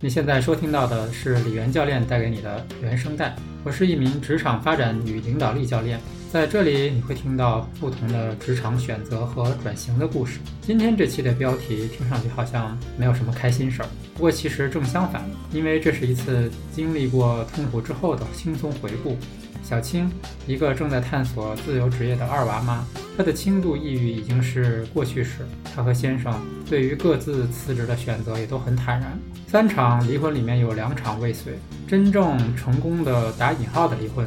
你现在收听到的是李源教练带给你的原声带。我是一名职场发展与领导力教练，在这里你会听到不同的职场选择和转型的故事。今天这期的标题听上去好像没有什么开心事儿，不过其实正相反，因为这是一次经历过痛苦之后的轻松回顾。小青，一个正在探索自由职业的二娃妈，她的轻度抑郁已经是过去式。她和先生对于各自辞职的选择也都很坦然。三场离婚里面有两场未遂，真正成功的打引号的离婚，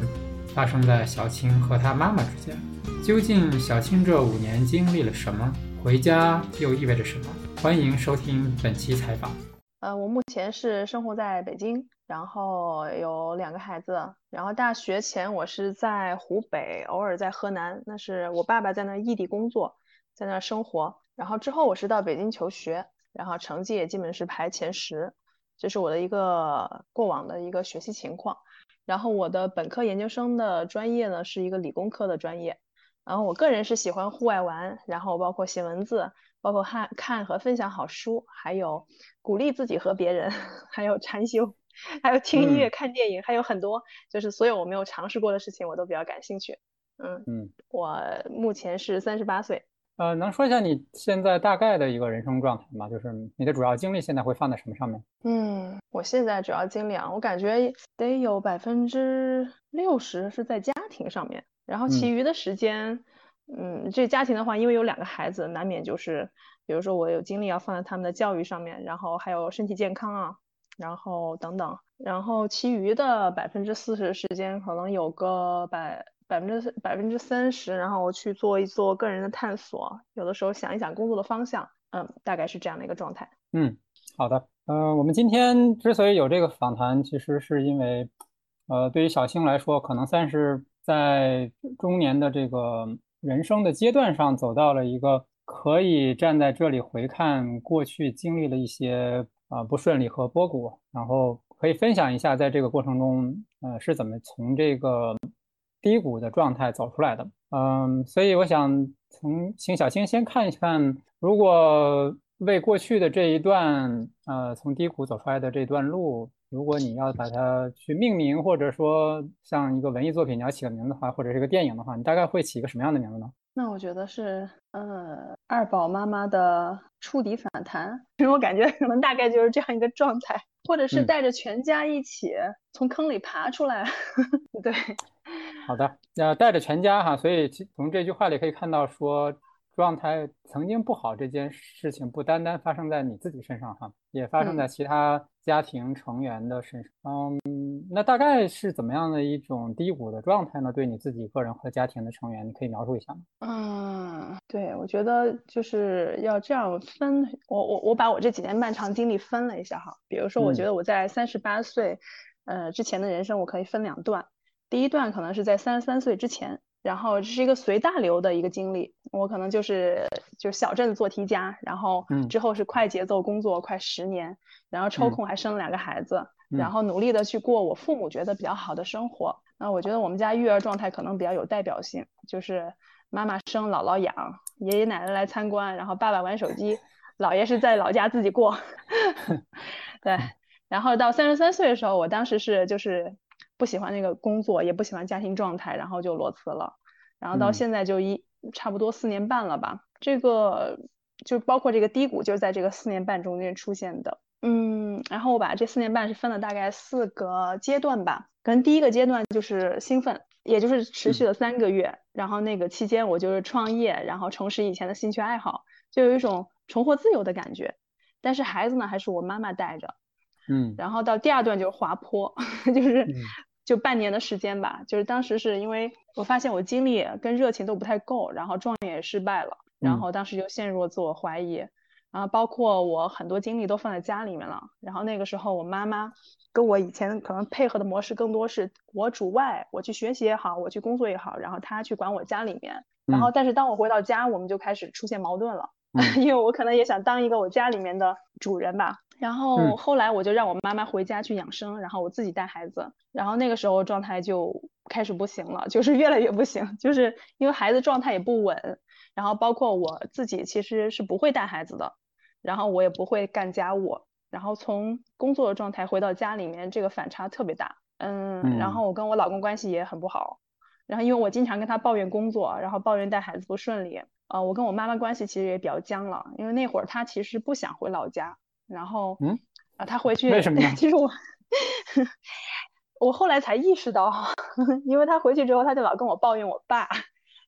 发生在小青和她妈妈之间。究竟小青这五年经历了什么？回家又意味着什么？欢迎收听本期采访。呃，我目前是生活在北京。然后有两个孩子，然后大学前我是在湖北，偶尔在河南，那是我爸爸在那异地工作，在那生活。然后之后我是到北京求学，然后成绩也基本是排前十，这是我的一个过往的一个学习情况。然后我的本科研究生的专业呢是一个理工科的专业，然后我个人是喜欢户外玩，然后包括写文字，包括看看和分享好书，还有鼓励自己和别人，还有禅修。还有听音乐、看电影，还有很多，就是所有我没有尝试过的事情，我都比较感兴趣。嗯嗯，我目前是三十八岁。呃，能说一下你现在大概的一个人生状态吗？就是你的主要精力现在会放在什么上面？嗯，我现在主要精力啊，我感觉得有百分之六十是在家庭上面，然后其余的时间，嗯，这家庭的话，因为有两个孩子，难免就是，比如说我有精力要放在他们的教育上面，然后还有身体健康啊。然后等等，然后其余的百分之四十时间，可能有个百百分之百分之三十，然后去做一做个人的探索，有的时候想一想工作的方向，嗯，大概是这样的一个状态。嗯，好的，呃，我们今天之所以有这个访谈，其实是因为，呃，对于小青来说，可能算是在中年的这个人生的阶段上，走到了一个可以站在这里回看过去经历了一些。啊，不顺利和波谷，然后可以分享一下，在这个过程中，呃，是怎么从这个低谷的状态走出来的？嗯，所以我想从请小青先看一看，如果为过去的这一段，呃，从低谷走出来的这段路，如果你要把它去命名，或者说像一个文艺作品，你要起个名字的话，或者是一个电影的话，你大概会起一个什么样的名字呢？那我觉得是，呃，二宝妈妈的触底反弹，因为我感觉可能大概就是这样一个状态，或者是带着全家一起从坑里爬出来。对，好的，要带着全家哈，所以从这句话里可以看到说。状态曾经不好这件事情，不单单发生在你自己身上哈，也发生在其他家庭成员的身上。嗯，那大概是怎么样的一种低谷的状态呢？对你自己个人和家庭的成员，你可以描述一下吗？嗯，对，我觉得就是要这样分。我我我把我这几年漫长经历分了一下哈，比如说，我觉得我在三十八岁，呃之前的人生，我可以分两段。第一段可能是在三十三岁之前。然后这是一个随大流的一个经历，我可能就是就是小镇做题家，然后之后是快节奏工作快十年，然后抽空还生了两个孩子，然后努力的去过我父母觉得比较好的生活。那我觉得我们家育儿状态可能比较有代表性，就是妈妈生，姥姥养，爷爷奶奶来参观，然后爸爸玩手机，姥爷是在老家自己过。对，然后到三十三岁的时候，我当时是就是。不喜欢那个工作，也不喜欢家庭状态，然后就裸辞了。然后到现在就一差不多四年半了吧。这个就包括这个低谷，就是在这个四年半中间出现的。嗯，然后我把这四年半是分了大概四个阶段吧。可能第一个阶段就是兴奋，也就是持续了三个月。然后那个期间我就是创业，然后重拾以前的兴趣爱好，就有一种重获自由的感觉。但是孩子呢，还是我妈妈带着。嗯，然后到第二段就是滑坡，就是。就半年的时间吧，就是当时是因为我发现我精力跟热情都不太够，然后创业也失败了，然后当时就陷入了自我怀疑，然后包括我很多精力都放在家里面了，然后那个时候我妈妈跟我以前可能配合的模式更多是我主外，我去学习也好，我去工作也好，然后她去管我家里面，然后但是当我回到家，我们就开始出现矛盾了，因为我可能也想当一个我家里面的主人吧。然后后来我就让我妈妈回家去养生，然后我自己带孩子。然后那个时候状态就开始不行了，就是越来越不行，就是因为孩子状态也不稳。然后包括我自己其实是不会带孩子的，然后我也不会干家务，然后从工作的状态回到家里面，这个反差特别大。嗯，然后我跟我老公关系也很不好，然后因为我经常跟他抱怨工作，然后抱怨带孩子不顺利。呃，我跟我妈妈关系其实也比较僵了，因为那会儿她其实不想回老家，然后嗯啊，他回去为什么呢？其实我 我后来才意识到，因为他回去之后，他就老跟我抱怨我爸。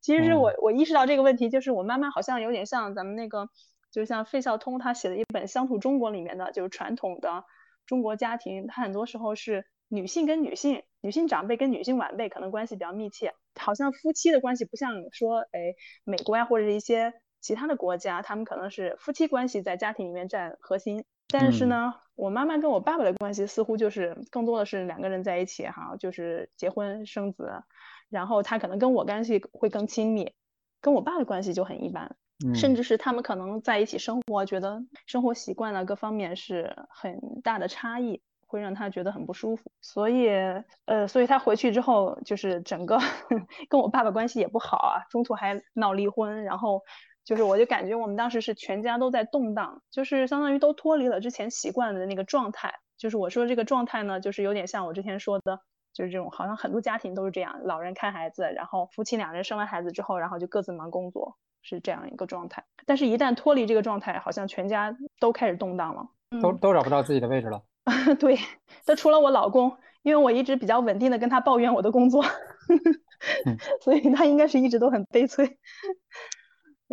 其实是我我意识到这个问题，就是我妈妈好像有点像咱们那个，就像费孝通他写的一本《乡土中国》里面的，就是传统的中国家庭，他很多时候是女性跟女性、女性长辈跟女性晚辈可能关系比较密切，好像夫妻的关系不像说，哎，美国呀或者是一些其他的国家，他们可能是夫妻关系在家庭里面占核心。但是呢，我妈妈跟我爸爸的关系似乎就是更多的是两个人在一起哈，就是结婚生子。然后他可能跟我关系会更亲密，跟我爸的关系就很一般，甚至是他们可能在一起生活，觉得生活习惯啊各方面是很大的差异，会让他觉得很不舒服。所以，呃，所以他回去之后，就是整个 跟我爸爸关系也不好啊，中途还闹离婚。然后，就是我就感觉我们当时是全家都在动荡，就是相当于都脱离了之前习惯的那个状态。就是我说这个状态呢，就是有点像我之前说的。就是这种，好像很多家庭都是这样，老人看孩子，然后夫妻两人生完孩子之后，然后就各自忙工作，是这样一个状态。但是，一旦脱离这个状态，好像全家都开始动荡了，都都找不到自己的位置了。对，那除了我老公，因为我一直比较稳定的跟他抱怨我的工作，所以他应该是一直都很悲催。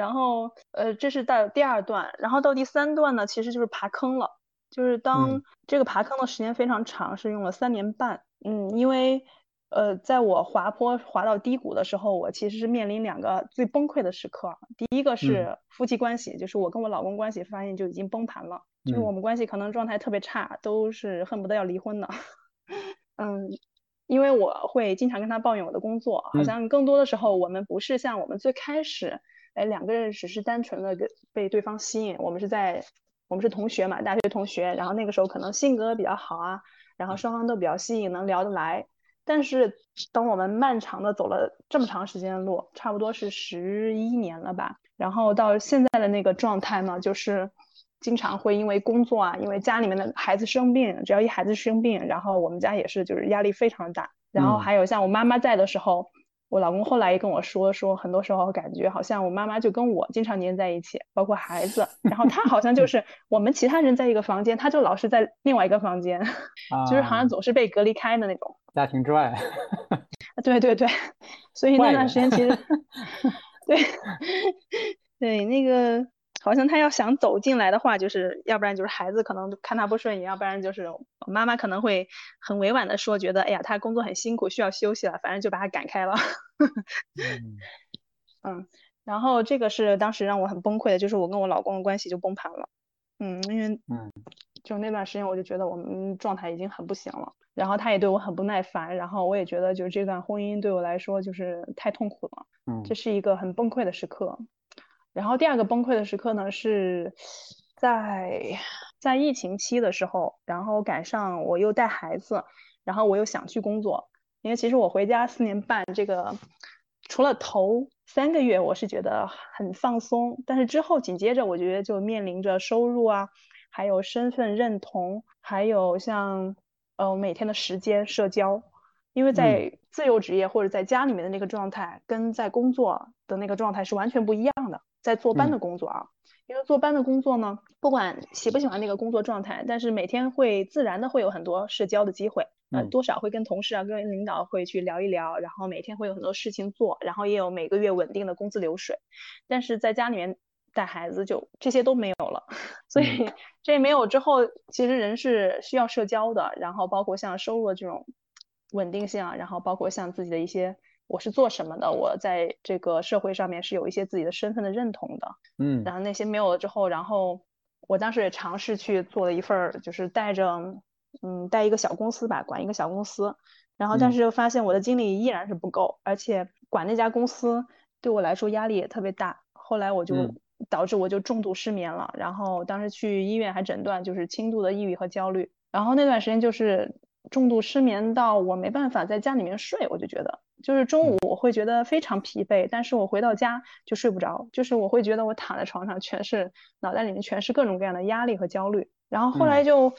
然后，呃，这是到第二段，然后到第三段呢，其实就是爬坑了。就是当这个爬坑的时间非常长，是用了三年半。嗯，因为呃，在我滑坡滑到低谷的时候，我其实是面临两个最崩溃的时刻。第一个是夫妻关系，就是我跟我老公关系发现就已经崩盘了，就是我们关系可能状态特别差，都是恨不得要离婚的。嗯，因为我会经常跟他抱怨我的工作，好像更多的时候我们不是像我们最开始，哎，两个人只是单纯的被对方吸引，我们是在。我们是同学嘛，大学同学，然后那个时候可能性格比较好啊，然后双方都比较吸引，能聊得来。但是等我们漫长的走了这么长时间的路，差不多是十一年了吧，然后到现在的那个状态呢，就是经常会因为工作啊，因为家里面的孩子生病，只要一孩子生病，然后我们家也是就是压力非常大。然后还有像我妈妈在的时候。我老公后来也跟我说，说很多时候感觉好像我妈妈就跟我经常黏在一起，包括孩子，然后他好像就 是我们其他人在一个房间，他就老是在另外一个房间，就是好像总是被隔离开的那种。家庭之外。对对对，所以那段时间其实，对对那个。好像他要想走进来的话，就是要不然就是孩子可能看他不顺眼，要不然就是妈妈可能会很委婉的说，觉得哎呀他工作很辛苦，需要休息了，反正就把他赶开了。嗯，然后这个是当时让我很崩溃的，就是我跟我老公的关系就崩盘了。嗯，因为嗯，就那段时间我就觉得我们状态已经很不行了，然后他也对我很不耐烦，然后我也觉得就是这段婚姻对我来说就是太痛苦了。嗯，这是一个很崩溃的时刻。然后第二个崩溃的时刻呢，是在在疫情期的时候，然后赶上我又带孩子，然后我又想去工作，因为其实我回家四年半，这个除了头三个月我是觉得很放松，但是之后紧接着我觉得就面临着收入啊，还有身份认同，还有像呃每天的时间社交，因为在自由职业或者在家里面的那个状态，跟在工作的那个状态是完全不一样的。在坐班的工作啊，因为坐班的工作呢，不管喜不喜欢那个工作状态，但是每天会自然的会有很多社交的机会，呃，多少会跟同事啊、跟领导会去聊一聊，然后每天会有很多事情做，然后也有每个月稳定的工资流水。但是在家里面带孩子就这些都没有了，所以 这没有之后，其实人是需要社交的，然后包括像收入的这种稳定性啊，然后包括像自己的一些。我是做什么的？我在这个社会上面是有一些自己的身份的认同的，嗯，然后那些没有了之后，然后我当时也尝试去做了一份儿，就是带着，嗯，带一个小公司吧，管一个小公司，然后但是发现我的精力依然是不够，而且管那家公司对我来说压力也特别大，后来我就导致我就重度失眠了，然后当时去医院还诊断就是轻度的抑郁和焦虑，然后那段时间就是重度失眠到我没办法在家里面睡，我就觉得。就是中午我会觉得非常疲惫，但是我回到家就睡不着，就是我会觉得我躺在床上全是脑袋里面全是各种各样的压力和焦虑，然后后来就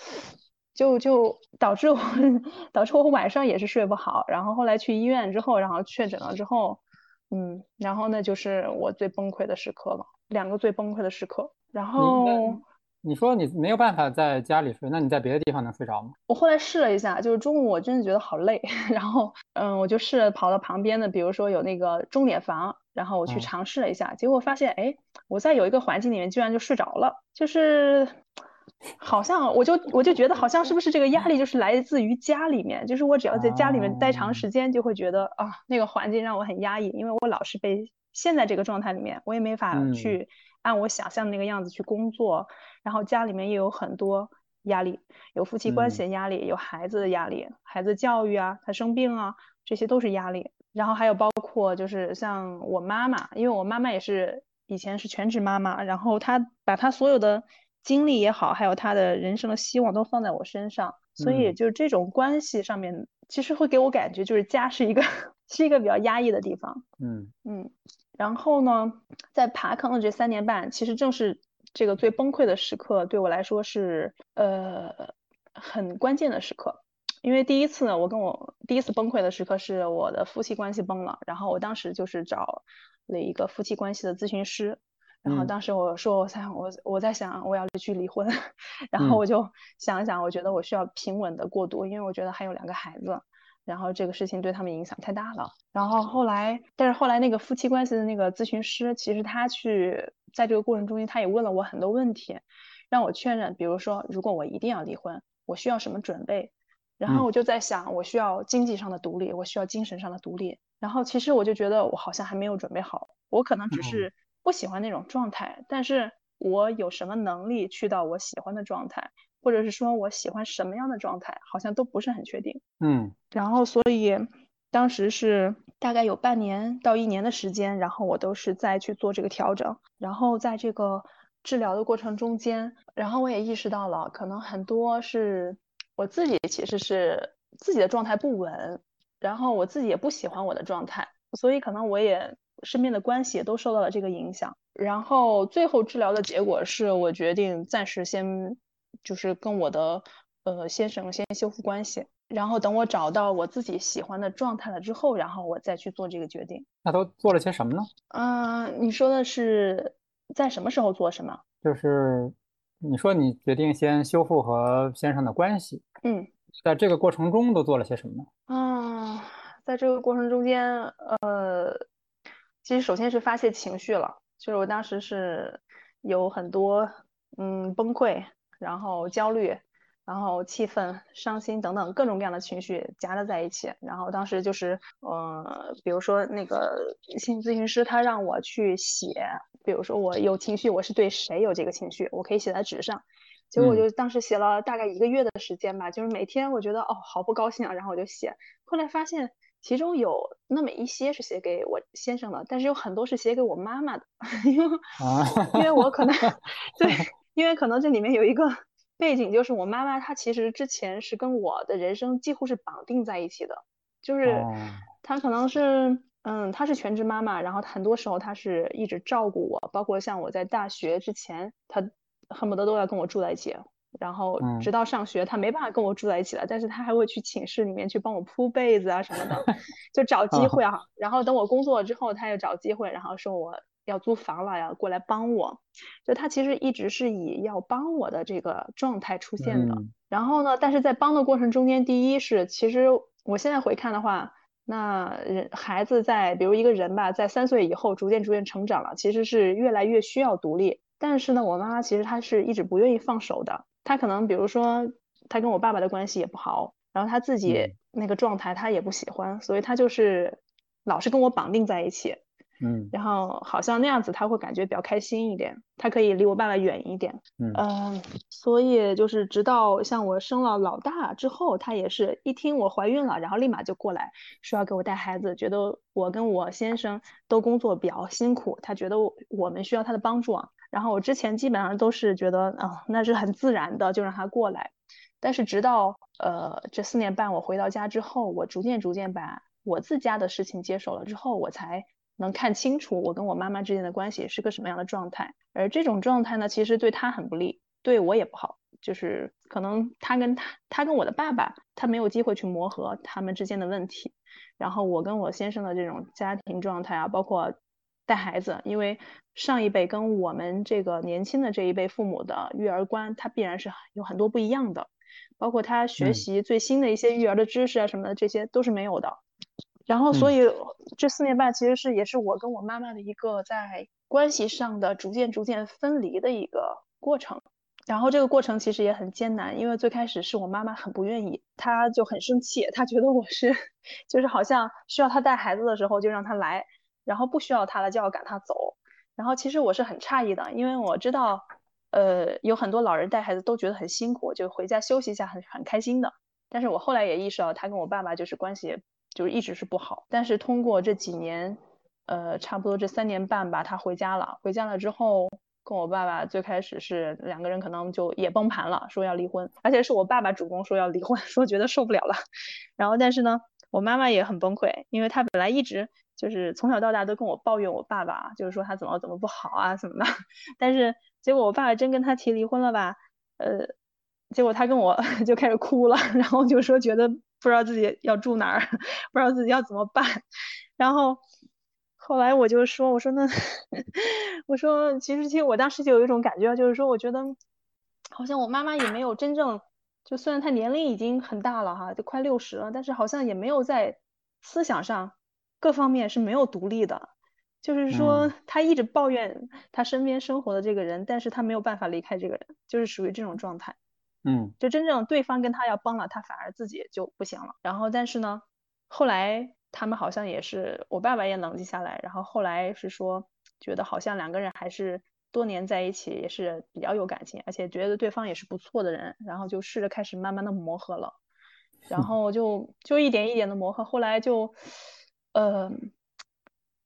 就就导致我 导致我晚上也是睡不好，然后后来去医院之后，然后确诊了之后，嗯，然后那就是我最崩溃的时刻了，两个最崩溃的时刻，然后。你说你没有办法在家里睡，那你在别的地方能睡着吗？我后来试了一下，就是中午我真的觉得好累，然后嗯，我就试着跑到旁边的，比如说有那个钟点房，然后我去尝试了一下，结果发现哎，我在有一个环境里面居然就睡着了，就是好像我就我就觉得好像是不是这个压力就是来自于家里面，就是我只要在家里面待长时间，就会觉得啊那个环境让我很压抑，因为我老是被陷在这个状态里面，我也没法去按我想象的那个样子去工作。然后家里面也有很多压力，有夫妻关系的压力，有孩子的压力，孩子教育啊，他生病啊，这些都是压力。然后还有包括就是像我妈妈，因为我妈妈也是以前是全职妈妈，然后她把她所有的精力也好，还有她的人生的希望都放在我身上，所以就是这种关系上面，其实会给我感觉就是家是一个 是一个比较压抑的地方。嗯嗯，然后呢，在爬坑的这三年半，其实正是。这个最崩溃的时刻对我来说是呃很关键的时刻，因为第一次呢，我跟我第一次崩溃的时刻是我的夫妻关系崩了，然后我当时就是找了一个夫妻关系的咨询师，然后当时我说我在我我在想我要去离婚，然后我就想一想，我觉得我需要平稳的过渡，因为我觉得还有两个孩子，然后这个事情对他们影响太大了，然后后来，但是后来那个夫妻关系的那个咨询师，其实他去。在这个过程中间，他也问了我很多问题，让我确认，比如说，如果我一定要离婚，我需要什么准备？然后我就在想，我需要经济上的独立，我需要精神上的独立。然后其实我就觉得我好像还没有准备好，我可能只是不喜欢那种状态，但是我有什么能力去到我喜欢的状态，或者是说我喜欢什么样的状态，好像都不是很确定。嗯，然后所以。当时是大概有半年到一年的时间，然后我都是在去做这个调整，然后在这个治疗的过程中间，然后我也意识到了，可能很多是我自己其实是自己的状态不稳，然后我自己也不喜欢我的状态，所以可能我也身边的关系也都受到了这个影响，然后最后治疗的结果是我决定暂时先就是跟我的呃先生先修复关系。然后等我找到我自己喜欢的状态了之后，然后我再去做这个决定。那都做了些什么呢？嗯，你说的是在什么时候做什么？就是你说你决定先修复和先生的关系。嗯，在这个过程中都做了些什么呢？嗯，在这个过程中间，呃，其实首先是发泄情绪了，就是我当时是有很多嗯崩溃，然后焦虑。然后气愤、伤心等等各种各样的情绪夹杂在一起，然后当时就是，呃，比如说那个心理咨询师他让我去写，比如说我有情绪，我是对谁有这个情绪，我可以写在纸上。结果我就当时写了大概一个月的时间吧，就是每天我觉得哦好不高兴啊，然后我就写。后来发现其中有那么一些是写给我先生的，但是有很多是写给我妈妈的，因为因为我可能 对，因为可能这里面有一个。背景就是我妈妈，她其实之前是跟我的人生几乎是绑定在一起的，就是她可能是，嗯，她是全职妈妈，然后很多时候她是一直照顾我，包括像我在大学之前，她恨不得都要跟我住在一起，然后直到上学，她没办法跟我住在一起了，但是她还会去寝室里面去帮我铺被子啊什么的，就找机会啊，然后等我工作之后，她又找机会，然后说我。要租房了，要过来帮我，就他其实一直是以要帮我的这个状态出现的。然后呢，但是在帮的过程中间，第一是其实我现在回看的话，那人孩子在比如一个人吧，在三岁以后逐渐逐渐成长了，其实是越来越需要独立。但是呢，我妈妈其实她是一直不愿意放手的。她可能比如说她跟我爸爸的关系也不好，然后她自己那个状态她也不喜欢，所以她就是老是跟我绑定在一起。嗯，然后好像那样子他会感觉比较开心一点，他可以离我爸爸远一点。嗯，所以就是直到像我生了老大之后，他也是一听我怀孕了，然后立马就过来说要给我带孩子，觉得我跟我先生都工作比较辛苦，他觉得我们需要他的帮助啊。然后我之前基本上都是觉得，啊，那是很自然的，就让他过来。但是直到呃这四年半我回到家之后，我逐渐逐渐把我自家的事情接手了之后，我才。能看清楚我跟我妈妈之间的关系是个什么样的状态，而这种状态呢，其实对她很不利，对我也不好。就是可能他跟他他跟我的爸爸，他没有机会去磨合他们之间的问题。然后我跟我先生的这种家庭状态啊，包括带孩子，因为上一辈跟我们这个年轻的这一辈父母的育儿观，他必然是有很多不一样的。包括他学习最新的一些育儿的知识啊什么的，这些都是没有的。然后，所以这四年半其实是也是我跟我妈妈的一个在关系上的逐渐逐渐分离的一个过程。然后这个过程其实也很艰难，因为最开始是我妈妈很不愿意，她就很生气，她觉得我是 就是好像需要她带孩子的时候就让她来，然后不需要她了就要赶她走。然后其实我是很诧异的，因为我知道，呃，有很多老人带孩子都觉得很辛苦，就回家休息一下很很开心的。但是我后来也意识到，她跟我爸爸就是关系就是一直是不好。但是通过这几年，呃，差不多这三年半吧，他回家了，回家了之后。跟我爸爸最开始是两个人可能就也崩盘了，说要离婚，而且是我爸爸主动说要离婚，说觉得受不了了。然后但是呢，我妈妈也很崩溃，因为她本来一直就是从小到大都跟我抱怨我爸爸，就是说他怎么怎么不好啊什么的。但是结果我爸爸真跟他提离婚了吧，呃，结果他跟我 就开始哭了，然后就说觉得不知道自己要住哪儿，不知道自己要怎么办，然后。后来我就说，我说那，我说其实其实我当时就有一种感觉，就是说我觉得好像我妈妈也没有真正，就虽然她年龄已经很大了哈，就快六十了，但是好像也没有在思想上各方面是没有独立的，就是说她一直抱怨她身边生活的这个人，但是她没有办法离开这个人，就是属于这种状态。嗯，就真正对方跟他要帮了，他反而自己就不行了。然后但是呢，后来。他们好像也是，我爸爸也冷静下来，然后后来是说，觉得好像两个人还是多年在一起，也是比较有感情，而且觉得对方也是不错的人，然后就试着开始慢慢的磨合了，然后就就一点一点的磨合，后来就，呃，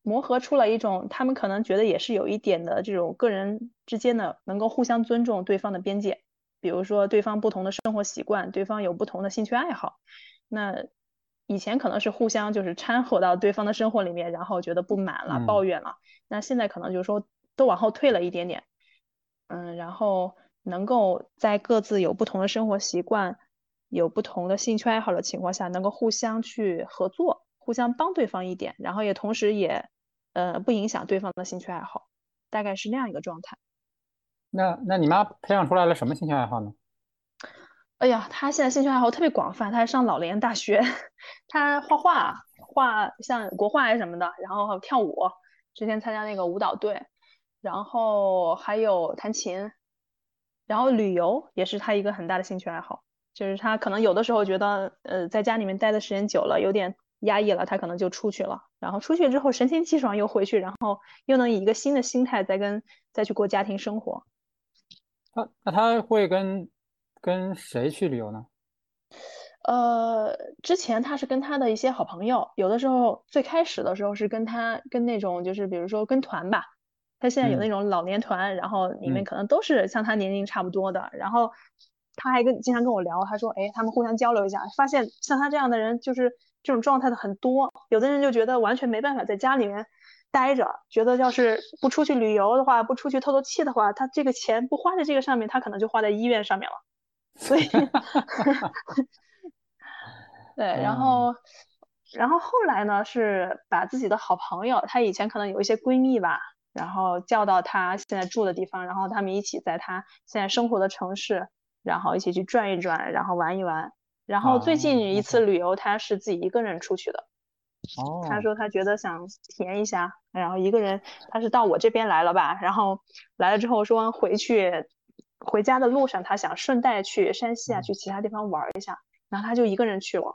磨合出了一种，他们可能觉得也是有一点的这种个人之间的能够互相尊重对方的边界，比如说对方不同的生活习惯，对方有不同的兴趣爱好，那。以前可能是互相就是掺和到对方的生活里面，然后觉得不满了、抱怨了。那现在可能就是说都往后退了一点点，嗯，然后能够在各自有不同的生活习惯、有不同的兴趣爱好的情况下，能够互相去合作，互相帮对方一点，然后也同时也呃不影响对方的兴趣爱好，大概是那样一个状态。那那你妈培养出来了什么兴趣爱好呢？哎呀，他现在兴趣爱好特别广泛，他还上老年大学，他画画，画像国画什么的，然后跳舞，之前参加那个舞蹈队，然后还有弹琴，然后旅游也是他一个很大的兴趣爱好。就是他可能有的时候觉得，呃，在家里面待的时间久了，有点压抑了，他可能就出去了，然后出去之后神清气爽又回去，然后又能以一个新的心态再跟再去过家庭生活。他那他会跟。跟谁去旅游呢？呃，之前他是跟他的一些好朋友，有的时候最开始的时候是跟他跟那种就是比如说跟团吧，他现在有那种老年团，然后里面可能都是像他年龄差不多的，然后他还跟经常跟我聊，他说，哎，他们互相交流一下，发现像他这样的人就是这种状态的很多，有的人就觉得完全没办法在家里面待着，觉得要是不出去旅游的话，不出去透透气的话，他这个钱不花在这个上面，他可能就花在医院上面了。所以，对，然后，然后后来呢，是把自己的好朋友，她以前可能有一些闺蜜吧，然后叫到她现在住的地方，然后他们一起在她现在生活的城市，然后一起去转一转，然后玩一玩。然后最近一次旅游，她是自己一个人出去的。哦。她说他觉得想体验一下，然后一个人，他是到我这边来了吧，然后来了之后说回去。回家的路上，他想顺带去山西啊，去其他地方玩一下，然后他就一个人去了。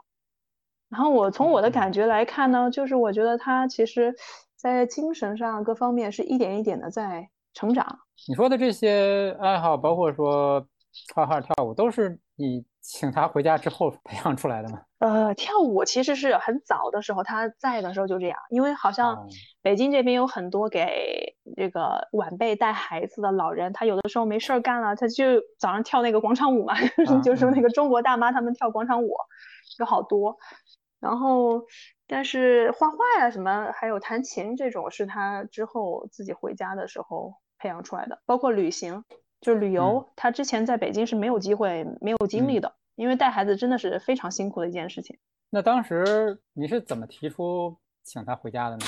然后我从我的感觉来看呢，就是我觉得他其实，在精神上各方面是一点一点的在成长。你说的这些爱好，包括说画画、跳舞，都是你。请他回家之后培养出来的吗？呃，跳舞其实是很早的时候他在的时候就这样，因为好像北京这边有很多给这个晚辈带孩子的老人，他有的时候没事儿干了，他就早上跳那个广场舞嘛，就是那个中国大妈他们跳广场舞，有好多。然后，但是画画呀什么，还有弹琴这种，是他之后自己回家的时候培养出来的，包括旅行。就是旅游，他之前在北京是没有机会、没有精力的，因为带孩子真的是非常辛苦的一件事情。那当时你是怎么提出请他回家的呢？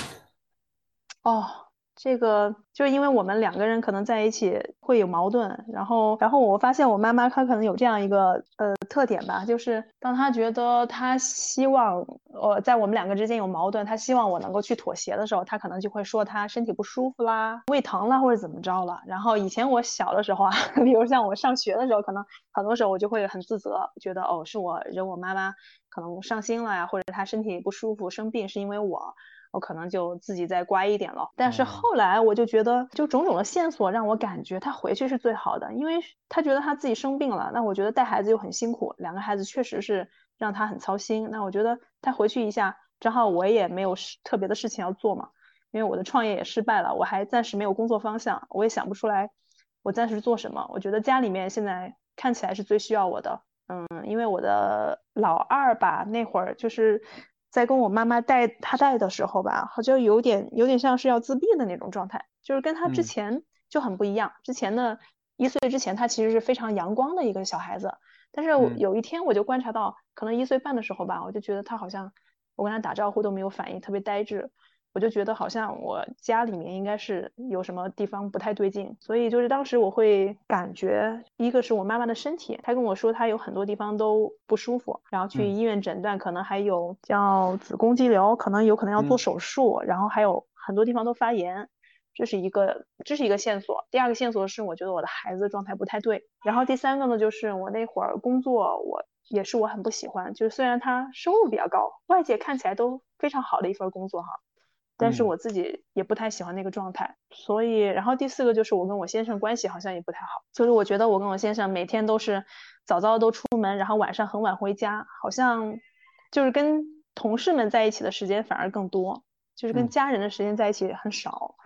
哦。这个就是因为我们两个人可能在一起会有矛盾，然后，然后我发现我妈妈她可能有这样一个呃特点吧，就是当她觉得她希望我在我们两个之间有矛盾，她希望我能够去妥协的时候，她可能就会说她身体不舒服啦、胃疼啦或者怎么着了。然后以前我小的时候啊，比如像我上学的时候，可能很多时候我就会很自责，觉得哦是我惹我妈妈可能伤心了呀，或者她身体不舒服生病是因为我。我可能就自己再乖一点了，但是后来我就觉得，就种种的线索让我感觉他回去是最好的，因为他觉得他自己生病了，那我觉得带孩子又很辛苦，两个孩子确实是让他很操心。那我觉得他回去一下，正好我也没有特别的事情要做嘛，因为我的创业也失败了，我还暂时没有工作方向，我也想不出来我暂时做什么。我觉得家里面现在看起来是最需要我的，嗯，因为我的老二吧，那会儿就是。在跟我妈妈带他带的时候吧，好像有点有点像是要自闭的那种状态，就是跟他之前就很不一样。之前呢一岁之前，他其实是非常阳光的一个小孩子，但是有一天我就观察到，可能一岁半的时候吧，我就觉得他好像我跟他打招呼都没有反应，特别呆滞。我就觉得好像我家里面应该是有什么地方不太对劲，所以就是当时我会感觉，一个是我妈妈的身体，她跟我说她有很多地方都不舒服，然后去医院诊断，可能还有叫子宫肌瘤，可能有可能要做手术，然后还有很多地方都发炎，这是一个这是一个线索。第二个线索是我觉得我的孩子状态不太对，然后第三个呢就是我那会儿工作我也是我很不喜欢，就是虽然他收入比较高，外界看起来都非常好的一份工作哈。但是我自己也不太喜欢那个状态，所以，然后第四个就是我跟我先生关系好像也不太好，就是我觉得我跟我先生每天都是早早都出门，然后晚上很晚回家，好像就是跟同事们在一起的时间反而更多，就是跟家人的时间在一起很少。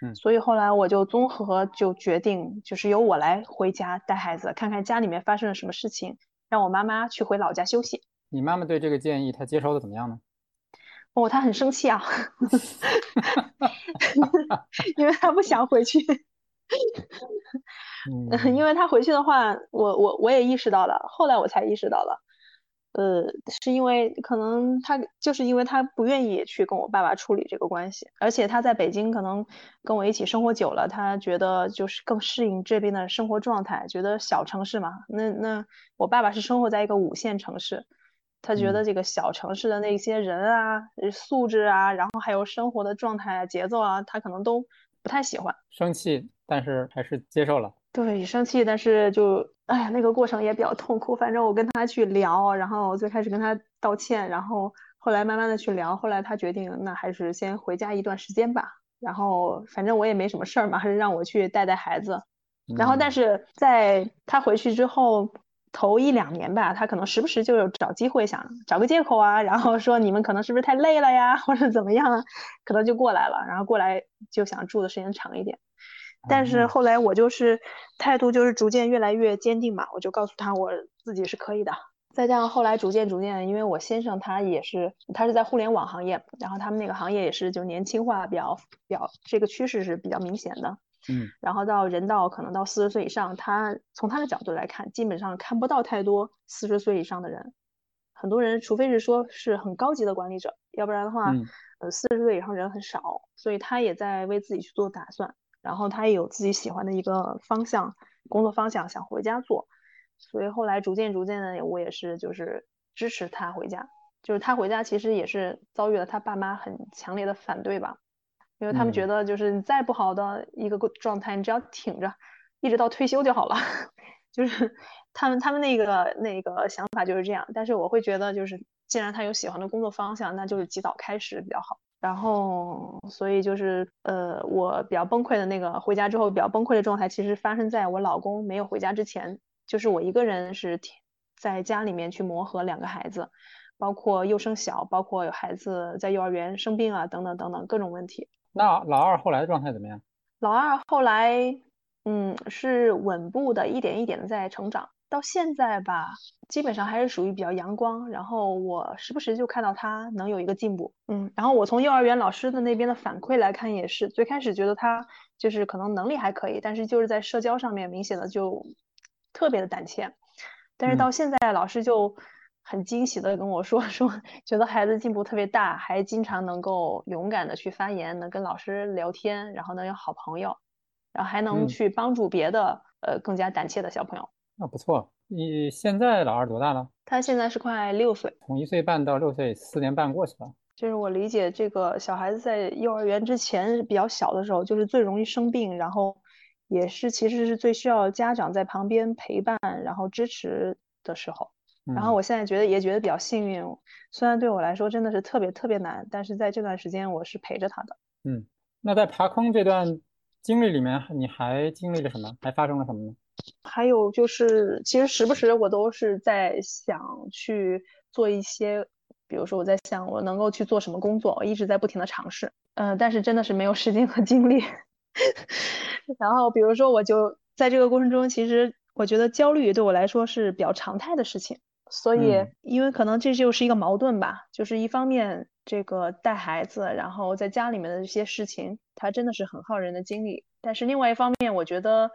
嗯，所以后来我就综合就决定，就是由我来回家带孩子，看看家里面发生了什么事情，让我妈妈去回老家休息。你妈妈对这个建议她接收的怎么样呢？哦，他很生气啊，因为他不想回去。嗯，因为他回去的话，我我我也意识到了，后来我才意识到了，呃，是因为可能他就是因为他不愿意去跟我爸爸处理这个关系，而且他在北京可能跟我一起生活久了，他觉得就是更适应这边的生活状态，觉得小城市嘛，那那我爸爸是生活在一个五线城市。他觉得这个小城市的那些人啊、素质啊，然后还有生活的状态啊、节奏啊，他可能都不太喜欢。生气，但是还是接受了。对，生气，但是就哎呀，那个过程也比较痛苦。反正我跟他去聊，然后最开始跟他道歉，然后后来慢慢的去聊，后来他决定那还是先回家一段时间吧。然后反正我也没什么事儿嘛，还是让我去带带孩子。然后但是在他回去之后。头一两年吧，他可能时不时就有找机会想找个借口啊，然后说你们可能是不是太累了呀，或者怎么样啊，可能就过来了，然后过来就想住的时间长一点。但是后来我就是态度就是逐渐越来越坚定嘛，我就告诉他我自己是可以的。再加上后来逐渐逐渐，因为我先生他也是他是在互联网行业，然后他们那个行业也是就年轻化比较比较这个趋势是比较明显的。嗯，然后到人到可能到四十岁以上，他从他的角度来看，基本上看不到太多四十岁以上的人。很多人，除非是说是很高级的管理者，要不然的话，呃，四十岁以上人很少。所以他也在为自己去做打算，然后他也有自己喜欢的一个方向，工作方向想回家做。所以后来逐渐逐渐的，我也是就是支持他回家。就是他回家其实也是遭遇了他爸妈很强烈的反对吧。因为他们觉得，就是你再不好的一个状态，你只要挺着，一直到退休就好了。就是他们他们那个那个想法就是这样。但是我会觉得，就是既然他有喜欢的工作方向，那就是及早开始比较好。然后，所以就是呃，我比较崩溃的那个回家之后比较崩溃的状态，其实发生在我老公没有回家之前，就是我一个人是在家里面去磨合两个孩子，包括幼升小，包括有孩子在幼儿园生病啊，等等等等各种问题。那老二后来的状态怎么样？老二后来，嗯，是稳步的，一点一点的在成长。到现在吧，基本上还是属于比较阳光，然后我时不时就看到他能有一个进步，嗯，然后我从幼儿园老师的那边的反馈来看，也是最开始觉得他就是可能能力还可以，但是就是在社交上面明显的就特别的胆怯，但是到现在老师就很惊喜的跟我说 说，觉得孩子进步特别大，还经常能够勇敢的去发言，能跟老师聊天，然后能有好朋友，然后还能去帮助别的呃更加胆怯的小朋友。那不错，你现在老二多大了？他现在是快六岁，从一岁半到六岁，四年半过去了。就是我理解，这个小孩子在幼儿园之前比较小的时候，就是最容易生病，然后也是其实是最需要家长在旁边陪伴，然后支持的时候。然后我现在觉得也觉得比较幸运，虽然对我来说真的是特别特别难，但是在这段时间我是陪着他的。嗯，那在爬坑这段经历里面，你还经历了什么？还发生了什么呢？还有就是，其实时不时我都是在想去做一些，比如说我在想我能够去做什么工作，我一直在不停的尝试，嗯，但是真的是没有时间和精力。然后比如说我就在这个过程中，其实我觉得焦虑对我来说是比较常态的事情，所以因为可能这就是一个矛盾吧，就是一方面这个带孩子，然后在家里面的这些事情，它真的是很耗人的精力，但是另外一方面，我觉得。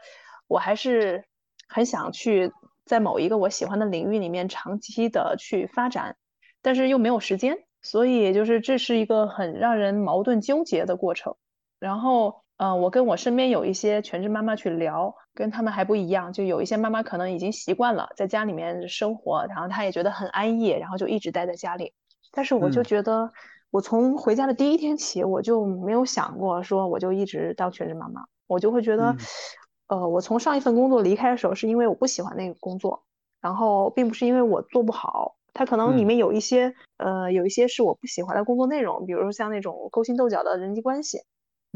我还是很想去在某一个我喜欢的领域里面长期的去发展，但是又没有时间，所以就是这是一个很让人矛盾纠结的过程。然后，呃，我跟我身边有一些全职妈妈去聊，跟他们还不一样，就有一些妈妈可能已经习惯了在家里面生活，然后她也觉得很安逸，然后就一直待在家里。但是我就觉得，我从回家的第一天起，我就没有想过说我就一直当全职妈妈，我就会觉得。呃，我从上一份工作离开的时候，是因为我不喜欢那个工作，然后并不是因为我做不好，它可能里面有一些，呃，有一些是我不喜欢的工作内容，比如说像那种勾心斗角的人际关系。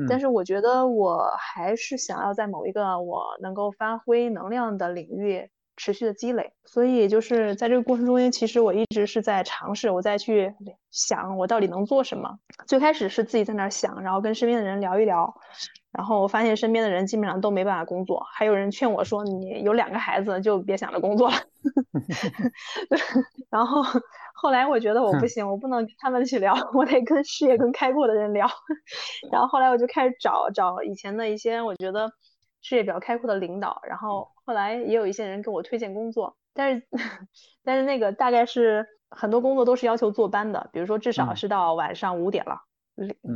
但是我觉得我还是想要在某一个我能够发挥能量的领域持续的积累，所以就是在这个过程中间，其实我一直是在尝试，我在去想我到底能做什么。最开始是自己在那儿想，然后跟身边的人聊一聊。然后我发现身边的人基本上都没办法工作，还有人劝我说：“你有两个孩子就别想着工作了。”然后后来我觉得我不行，我不能跟他们去聊，我得跟视野更开阔的人聊。然后后来我就开始找找以前的一些我觉得视野比较开阔的领导，然后后来也有一些人给我推荐工作，但是但是那个大概是很多工作都是要求坐班的，比如说至少是到晚上五点了。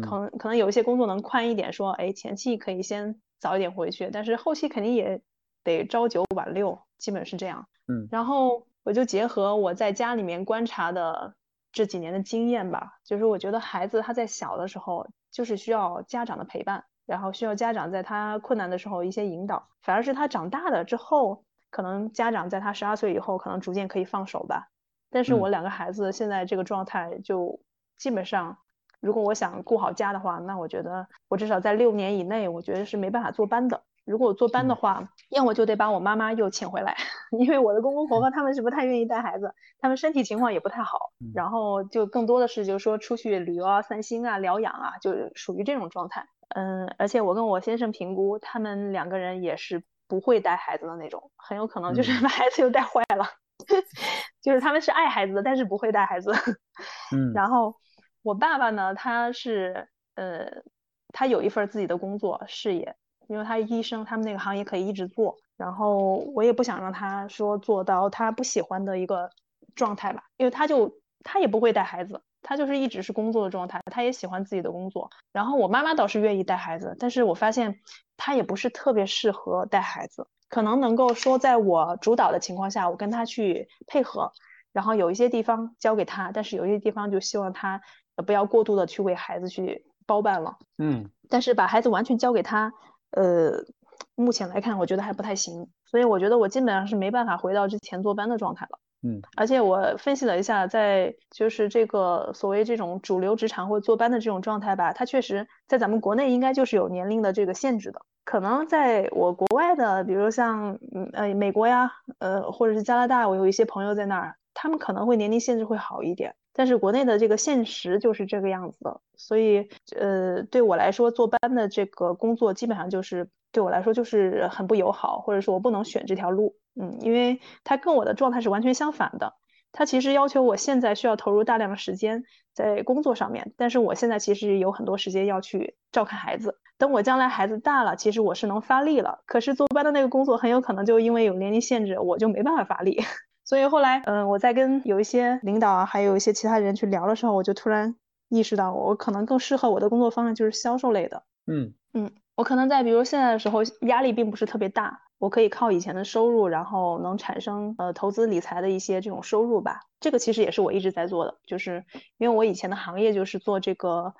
可能可能有一些工作能宽一点，说哎前期可以先早一点回去，但是后期肯定也得朝九晚六，基本是这样。嗯，然后我就结合我在家里面观察的这几年的经验吧，就是我觉得孩子他在小的时候就是需要家长的陪伴，然后需要家长在他困难的时候一些引导，反而是他长大了之后，可能家长在他十二岁以后可能逐渐可以放手吧。但是我两个孩子现在这个状态就基本上。如果我想顾好家的话，那我觉得我至少在六年以内，我觉得是没办法坐班的。如果我坐班的话，要么就得把我妈妈又请回来，因为我的公公婆婆他们是不太愿意带孩子，他们身体情况也不太好。然后就更多的是就是说出去旅游啊、散心啊、疗养啊，就属于这种状态。嗯，而且我跟我先生评估，他们两个人也是不会带孩子的那种，很有可能就是把孩子又带坏了。就是他们是爱孩子的，但是不会带孩子。嗯，然后。我爸爸呢，他是呃，他有一份自己的工作事业，因为他医生，他们那个行业可以一直做。然后我也不想让他说做到他不喜欢的一个状态吧，因为他就他也不会带孩子，他就是一直是工作的状态，他也喜欢自己的工作。然后我妈妈倒是愿意带孩子，但是我发现他也不是特别适合带孩子，可能能够说在我主导的情况下，我跟他去配合，然后有一些地方交给他，但是有一些地方就希望他。不要过度的去为孩子去包办了，嗯，但是把孩子完全交给他，呃，目前来看我觉得还不太行，所以我觉得我基本上是没办法回到之前坐班的状态了，嗯，而且我分析了一下，在就是这个所谓这种主流职场或坐班的这种状态吧，它确实在咱们国内应该就是有年龄的这个限制的，可能在我国外的，比如像呃美国呀，呃或者是加拿大，我有一些朋友在那儿，他们可能会年龄限制会好一点。但是国内的这个现实就是这个样子的，所以呃，对我来说坐班的这个工作基本上就是对我来说就是很不友好，或者说我不能选这条路。嗯，因为他跟我的状态是完全相反的。他其实要求我现在需要投入大量的时间在工作上面，但是我现在其实有很多时间要去照看孩子。等我将来孩子大了，其实我是能发力了。可是坐班的那个工作很有可能就因为有年龄限制，我就没办法发力。所以后来，嗯，我在跟有一些领导啊，还有一些其他人去聊的时候，我就突然意识到，我可能更适合我的工作方向就是销售类的。嗯嗯，我可能在比如现在的时候压力并不是特别大。我可以靠以前的收入，然后能产生呃投资理财的一些这种收入吧。这个其实也是我一直在做的，就是因为我以前的行业就是做这个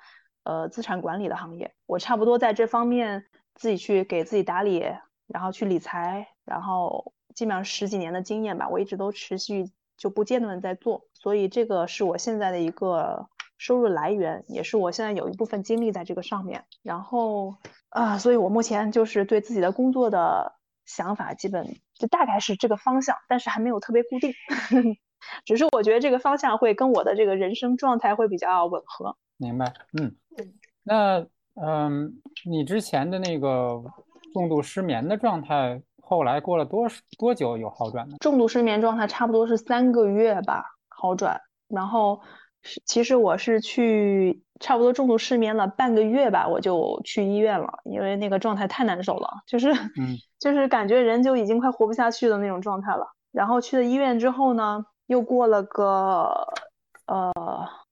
呃资产管理的行业，我差不多在这方面自己去给自己打理，然后去理财，然后基本上十几年的经验吧，我一直都持续就不间断在做，所以这个是我现在的一个收入来源，也是我现在有一部分精力在这个上面。然后啊，所以我目前就是对自己的工作的。想法基本就大概是这个方向，但是还没有特别固定，只是我觉得这个方向会跟我的这个人生状态会比较吻合。明白，嗯，那嗯，你之前的那个重度失眠的状态，后来过了多多久有好转呢？重度失眠状态差不多是三个月吧，好转，然后。是，其实我是去差不多重度失眠了半个月吧，我就去医院了，因为那个状态太难受了，就是，嗯，就是感觉人就已经快活不下去的那种状态了。然后去了医院之后呢，又过了个呃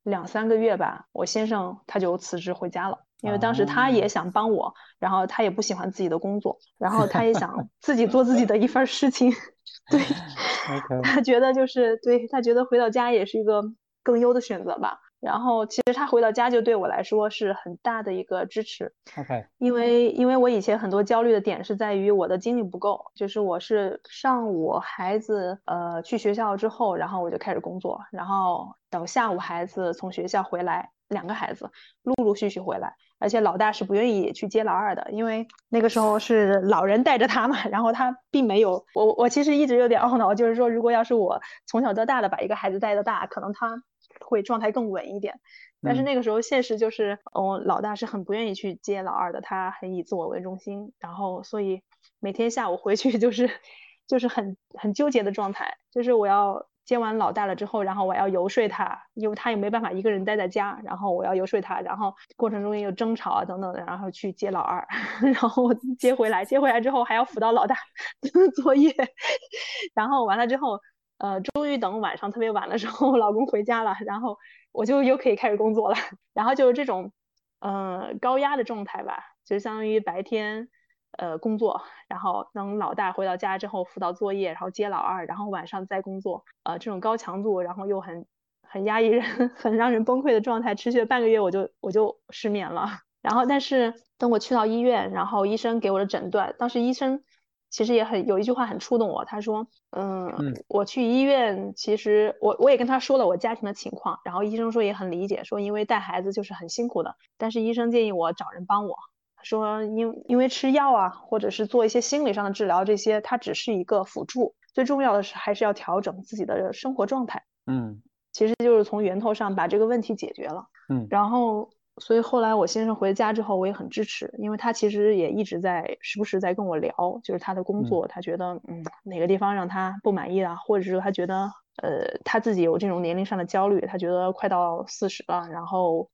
两三个月吧，我先生他就辞职回家了，因为当时他也想帮我，然后他也不喜欢自己的工作，然后他也想 自己做自己的一份事情，对，他觉得就是对他觉得回到家也是一个。更优的选择吧。然后其实他回到家就对我来说是很大的一个支持。OK，因为因为我以前很多焦虑的点是在于我的精力不够，就是我是上午孩子呃去学校之后，然后我就开始工作，然后等下午孩子从学校回来，两个孩子陆陆续续回来，而且老大是不愿意去接老二的，因为那个时候是老人带着他嘛，然后他并没有我我其实一直有点懊恼，就是说如果要是我从小到大的把一个孩子带到大，可能他。会状态更稳一点，但是那个时候现实就是，我老大是很不愿意去接老二的，他很以自我为中心，然后所以每天下午回去就是 就是很很纠结的状态，就是我要接完老大了之后，然后我要游说他，因为他也没办法一个人待在家，然后我要游说他，然后过程中也有争吵啊等等的，然后去接老二，然后接回来，接回来之后还要辅导老大 作业，然后完了之后。呃，终于等晚上特别晚的时候，我老公回家了，然后我就又可以开始工作了。然后就是这种，呃，高压的状态吧，就相当于白天，呃，工作，然后等老大回到家之后辅导作业，然后接老二，然后晚上再工作，呃，这种高强度，然后又很很压抑人，很让人崩溃的状态，持续了半个月，我就我就失眠了。然后，但是等我去到医院，然后医生给我的诊断，当时医生。其实也很有一句话很触动我，他说，嗯，我去医院，其实我我也跟他说了我家庭的情况，然后医生说也很理解，说因为带孩子就是很辛苦的，但是医生建议我找人帮我，说因因为吃药啊，或者是做一些心理上的治疗，这些它只是一个辅助，最重要的是还是要调整自己的生活状态，嗯，其实就是从源头上把这个问题解决了，嗯，然后。所以后来我先生回家之后，我也很支持，因为他其实也一直在时不时在跟我聊，就是他的工作，他觉得嗯哪个地方让他不满意啊，或者是他觉得呃他自己有这种年龄上的焦虑，他觉得快到四十了，然后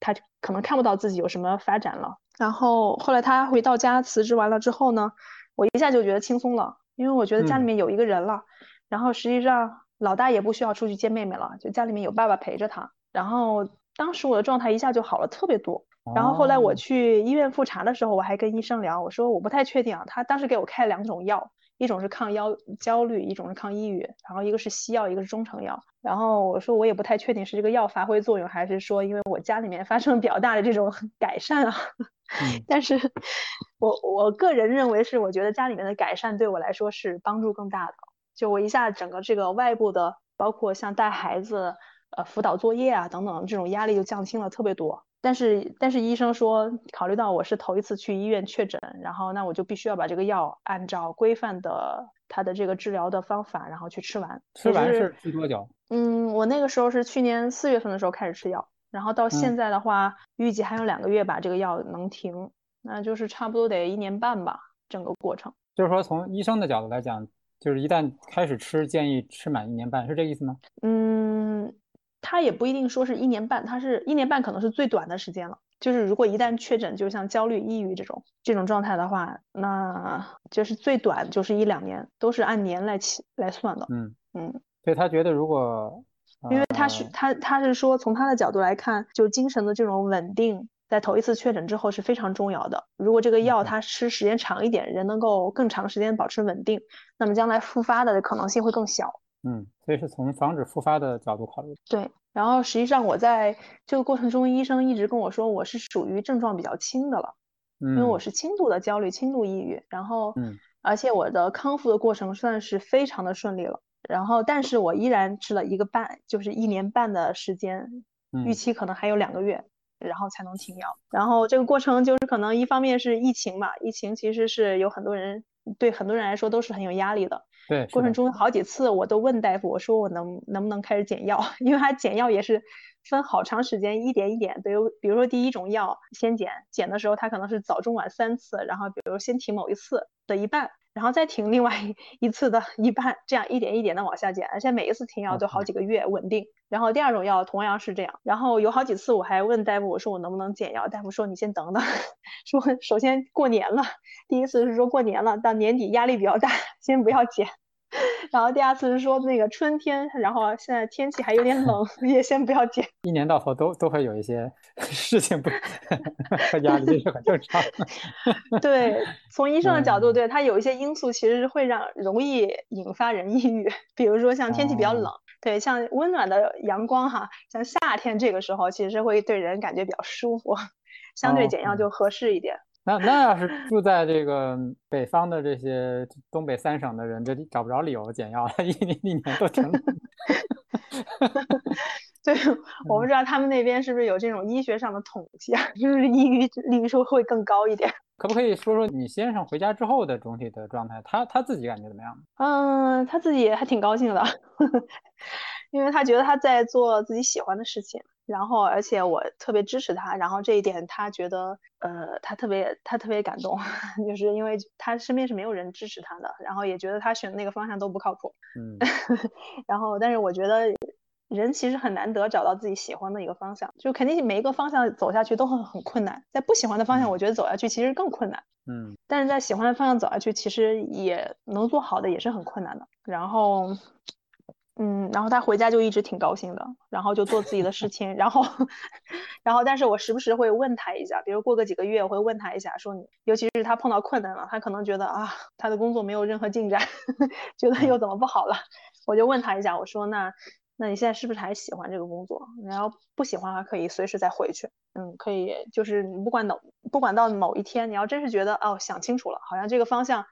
他可能看不到自己有什么发展了。然后后来他回到家辞职完了之后呢，我一下就觉得轻松了，因为我觉得家里面有一个人了，然后实际上老大也不需要出去接妹妹了，就家里面有爸爸陪着他，然后。当时我的状态一下就好了特别多，然后后来我去医院复查的时候，我还跟医生聊，我说我不太确定啊。他当时给我开两种药，一种是抗焦焦虑，一种是抗抑郁，然后一个是西药，一个是中成药。然后我说我也不太确定是这个药发挥作用，还是说因为我家里面发生比较大的这种 改善啊。但是我我个人认为是，我觉得家里面的改善对我来说是帮助更大的。就我一下整个这个外部的，包括像带孩子。呃，辅导作业啊，等等，这种压力就降轻了特别多。但是，但是医生说，考虑到我是头一次去医院确诊，然后那我就必须要把这个药按照规范的他的这个治疗的方法，然后去吃完。吃完是吃多久？嗯，我那个时候是去年四月份的时候开始吃药，然后到现在的话，预计还有两个月把这个药能停，那就是差不多得一年半吧，整个过程。就是说，从医生的角度来讲，就是一旦开始吃，建议吃满一年半，是这意思吗？嗯，他也不一定说是一年半，他是一年半可能是最短的时间了。就是如果一旦确诊，就像焦虑、抑郁这种这种状态的话，那就是最短就是一两年，都是按年来起来算的。嗯嗯，所以他觉得如果，因为他是他他是说从他的角度来看，就精神的这种稳定，在头一次确诊之后是非常重要的。如果这个药他吃时间长一点，人能够更长时间保持稳定，那么将来复发的可能性会更小。嗯，所以是从防止复发的角度考虑。对。然后实际上我在这个过程中，医生一直跟我说我是属于症状比较轻的了，因为我是轻度的焦虑、轻度抑郁，然后，而且我的康复的过程算是非常的顺利了。然后，但是我依然吃了一个半，就是一年半的时间，预期可能还有两个月，然后才能停药。然后这个过程就是可能一方面是疫情嘛，疫情其实是有很多人对很多人来说都是很有压力的。对，过程中好几次我都问大夫，我说我能能不能开始减药，因为他减药也是分好长时间，一点一点，比如比如说第一种药先减，减的时候他可能是早中晚三次，然后比如先停某一次的一半。然后再停另外一 次的一半，这样一点一点的往下减，而且每一次停药都好几个月稳定。然后第二种药同样是这样。然后有好几次我还问大夫，我说我能不能减药？大夫说你先等等，说首先过年了，第一次是说过年了，到年底压力比较大，先不要减。然后第二次是说那个春天，然后现在天气还有点冷，也先不要减。一年到头都都会有一些 事情不和压力，这是很正常。对，从医生的角度，对他有一些因素其实会让容易引发人抑郁，比如说像天气比较冷，对，像温暖的阳光哈，像夏天这个时候其实会对人感觉比较舒服，相对减药就合适一点。那那要是住在这个北方的这些东北三省的人，这找不着理由减药了，一年一年都停。对，我不知道他们那边是不是有这种医学上的统计啊，就是抑郁率说会更高一点。可不可以说说你先生回家之后的总体的状态？他他自己感觉怎么样？嗯，他自己还挺高兴的，因为他觉得他在做自己喜欢的事情。然后，而且我特别支持他，然后这一点他觉得，呃，他特别他特别感动，就是因为他身边是没有人支持他的，然后也觉得他选的那个方向都不靠谱。嗯，然后，但是我觉得人其实很难得找到自己喜欢的一个方向，就肯定每一个方向走下去都很很困难，在不喜欢的方向，我觉得走下去其实更困难。嗯，但是在喜欢的方向走下去，其实也能做好的也是很困难的。然后。嗯，然后他回家就一直挺高兴的，然后就做自己的事 情，然后，然后，但是我时不时会问他一下，比如过个几个月，我会问他一下，说你，尤其是他碰到困难了，他可能觉得啊，他的工作没有任何进展，觉得又怎么不好了，我就问他一下，我说那，那你现在是不是还喜欢这个工作？你要不喜欢，还可以随时再回去，嗯，可以，就是你不管哪，不管到某一天，你要真是觉得哦，想清楚了，好像这个方向。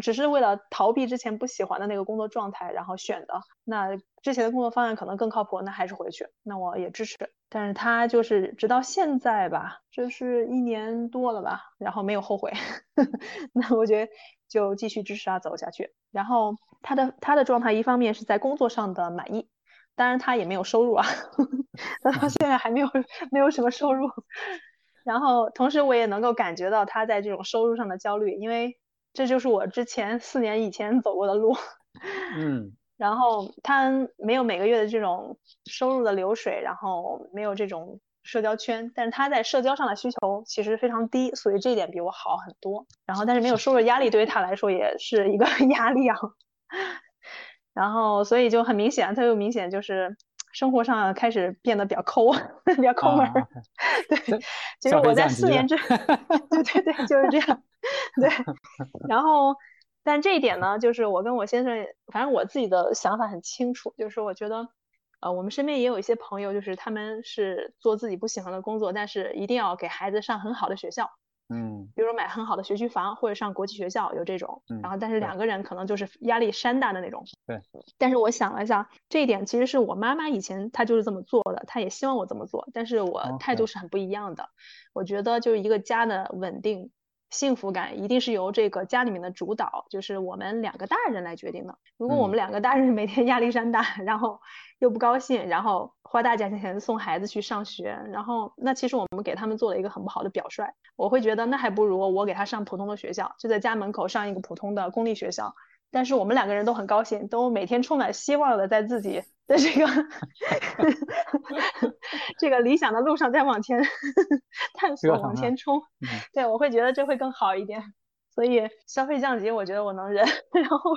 只是为了逃避之前不喜欢的那个工作状态，然后选的。那之前的工作方案可能更靠谱，那还是回去。那我也支持。但是他就是直到现在吧，就是一年多了吧，然后没有后悔。那我觉得就继续支持他走下去。然后他的他的状态，一方面是在工作上的满意，当然他也没有收入啊，他到现在还没有没有什么收入。然后同时我也能够感觉到他在这种收入上的焦虑，因为。这就是我之前四年以前走过的路，嗯，然后他没有每个月的这种收入的流水，然后没有这种社交圈，但是他在社交上的需求其实非常低，所以这一点比我好很多。然后，但是没有收入压力对于他来说也是一个 压力啊。然后，所以就很明显，他又明显就是生活上开始变得比较抠，比较抠门儿。对，其实我在四年之，对对对，就是这样。对，然后，但这一点呢，就是我跟我先生，反正我自己的想法很清楚，就是我觉得，呃，我们身边也有一些朋友，就是他们是做自己不喜欢的工作，但是一定要给孩子上很好的学校，嗯，比如说买很好的学区房或者上国际学校，有这种，然后但是两个人可能就是压力山大的那种，对，但是我想了一下，这一点其实是我妈妈以前她就是这么做的，她也希望我这么做，但是我态度是很不一样的，我觉得就是一个家的稳定。幸福感一定是由这个家里面的主导，就是我们两个大人来决定的。如果我们两个大人每天压力山大，然后又不高兴，然后花大价钱送孩子去上学，然后那其实我们给他们做了一个很不好的表率。我会觉得那还不如我给他上普通的学校，就在家门口上一个普通的公立学校，但是我们两个人都很高兴，都每天充满希望的在自己的这个 这个理想的路上再往前 探索、往前冲。对，我会觉得这会更好一点。所以消费降级，我觉得我能忍。然后，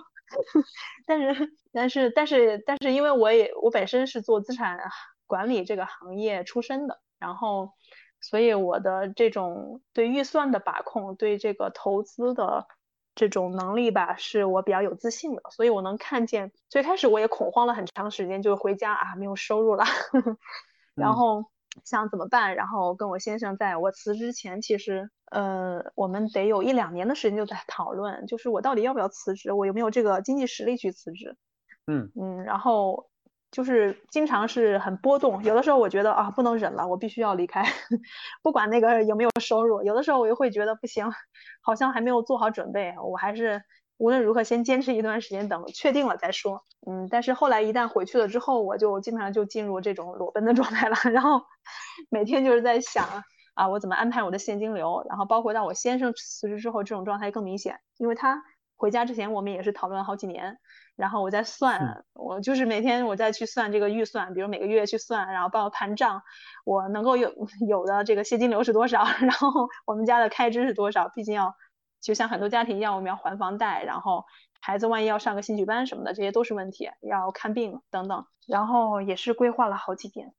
但是，但是，但是，但是，因为我也我本身是做资产管理这个行业出身的，然后，所以我的这种对预算的把控，对这个投资的这种能力吧，是我比较有自信的。所以我能看见，最开始我也恐慌了很长时间，就是回家啊没有收入了，然后。想怎么办？然后跟我先生在我辞职前，其实呃，我们得有一两年的时间就在讨论，就是我到底要不要辞职，我有没有这个经济实力去辞职。嗯嗯，然后就是经常是很波动，有的时候我觉得啊不能忍了，我必须要离开，不管那个有没有收入。有的时候我又会觉得不行，好像还没有做好准备，我还是。无论如何，先坚持一段时间，等确定了再说。嗯，但是后来一旦回去了之后，我就基本上就进入这种裸奔的 状态了。然后每天就是在想啊，我怎么安排我的现金流。然后包括到我先生辞职之后，这种状态更明显，因为他回家之前，我们也是讨论了好几年。然后我再算，我就是每天我再去算这个预算，比如每个月去算，然后帮我盘账，我能够有 有的这个现金流是多少，然后我们家的开支是多少，毕竟要。就像很多家庭一样，我们要还房贷，然后孩子万一要上个兴趣班什么的，这些都是问题，要看病等等，然后也是规划了好几天，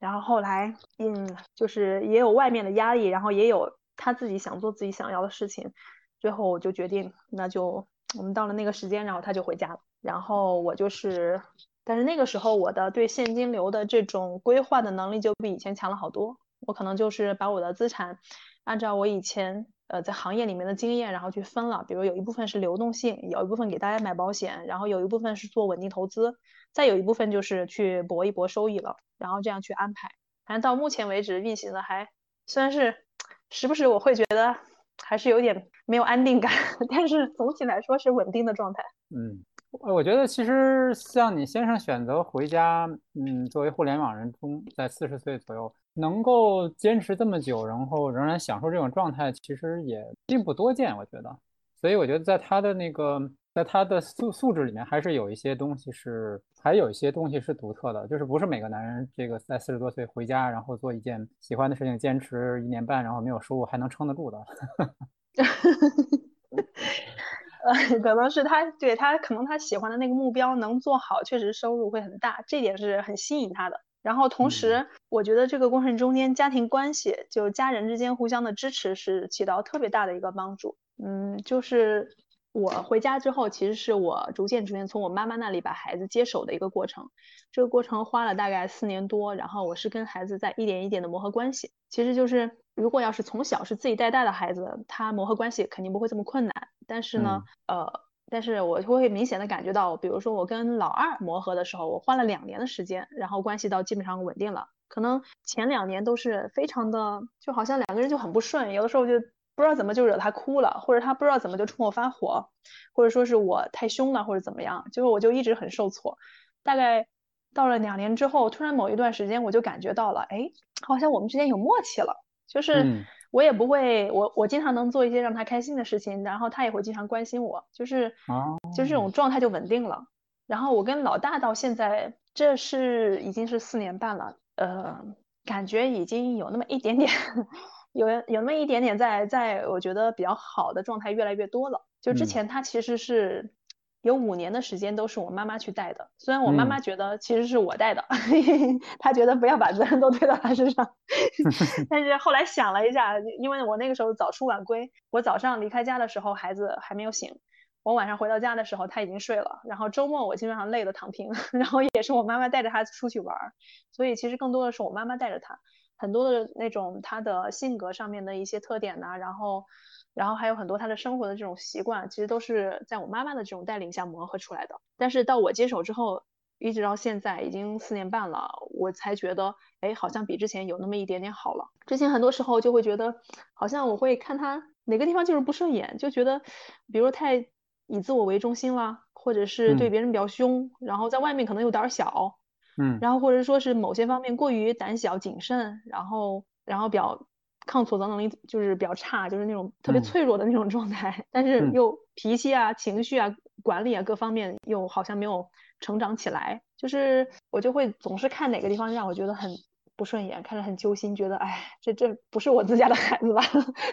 然后后来，嗯，就是也有外面的压力，然后也有他自己想做自己想要的事情，最后我就决定，那就我们到了那个时间，然后他就回家了，然后我就是，但是那个时候我的对现金流的这种规划的能力就比以前强了好多，我可能就是把我的资产按照我以前。呃，在行业里面的经验，然后去分了，比如有一部分是流动性，有一部分给大家买保险，然后有一部分是做稳定投资，再有一部分就是去搏一搏收益了，然后这样去安排。反正到目前为止运行的还，虽然是 时不时我会觉得还是有点没有安定感，但是总体来说是稳定的状态。嗯。我觉得其实像你先生选择回家，嗯，作为互联网人中，在四十岁左右能够坚持这么久，然后仍然享受这种状态，其实也并不多见。我觉得，所以我觉得在他的那个，在他的素素质里面，还是有一些东西是，还有一些东西是独特的，就是不是每个男人这个在四十多岁回家，然后做一件喜欢的事情，坚持一年半，然后没有收入还能撑得住的。呃，可能是他对他可能他喜欢的那个目标能做好，确实收入会很大，这点是很吸引他的。然后同时，我觉得这个过程中间家庭关系，就家人之间互相的支持是起到特别大的一个帮助。嗯，就是我回家之后，其实是我逐渐逐渐从我妈妈那里把孩子接手的一个过程。这个过程花了大概四年多，然后我是跟孩子在一点一点的磨合关系。其实就是。如果要是从小是自己带大的孩子，他磨合关系肯定不会这么困难。但是呢，呃，但是我会明显的感觉到，比如说我跟老二磨合的时候，我花了两年的时间，然后关系到基本上稳定了。可能前两年都是非常的，就好像两个人就很不顺，有的时候就不知道怎么就惹他哭了，或者他不知道怎么就冲我发火，或者说是我太凶了，或者怎么样，就是我就一直很受挫。大概到了两年之后，突然某一段时间我就感觉到了，哎，好像我们之间有默契了。就是我也不会，我我经常能做一些让他开心的事情，然后他也会经常关心我，就是就这种状态就稳定了。然后我跟老大到现在，这是已经是四年半了，呃，感觉已经有那么一点点，有有那么一点点在在我觉得比较好的状态越来越多了。就之前他其实是。有五年的时间都是我妈妈去带的，虽然我妈妈觉得其实是我带的，她觉得不要把责任都推到她身上，但是后来想了一下，因为我那个时候早出晚归，我早上离开家的时候孩子还没有醒，我晚上回到家的时候他已经睡了，然后周末我基本上累得躺平，然后也是我妈妈带着他出去玩，所以其实更多的是我妈妈带着他，很多的那种他的性格上面的一些特点呐，然后。然后还有很多他的生活的这种习惯，其实都是在我妈妈的这种带领下磨合出来的。但是到我接手之后，一直到现在已经四年半了，我才觉得，哎，好像比之前有那么一点点好了。之前很多时候就会觉得，好像我会看他哪个地方就是不顺眼，就觉得，比如太以自我为中心了，或者是对别人比较凶，然后在外面可能有点小，嗯，然后或者说是某些方面过于胆小谨慎，然后然后比较。抗挫折能力就是比较差，就是那种特别脆弱的那种状态，但是又脾气啊、情绪啊、管理啊各方面又好像没有成长起来，就是我就会总是看哪个地方让我觉得很不顺眼，看着很揪心，觉得哎，这这不是我自家的孩子吧？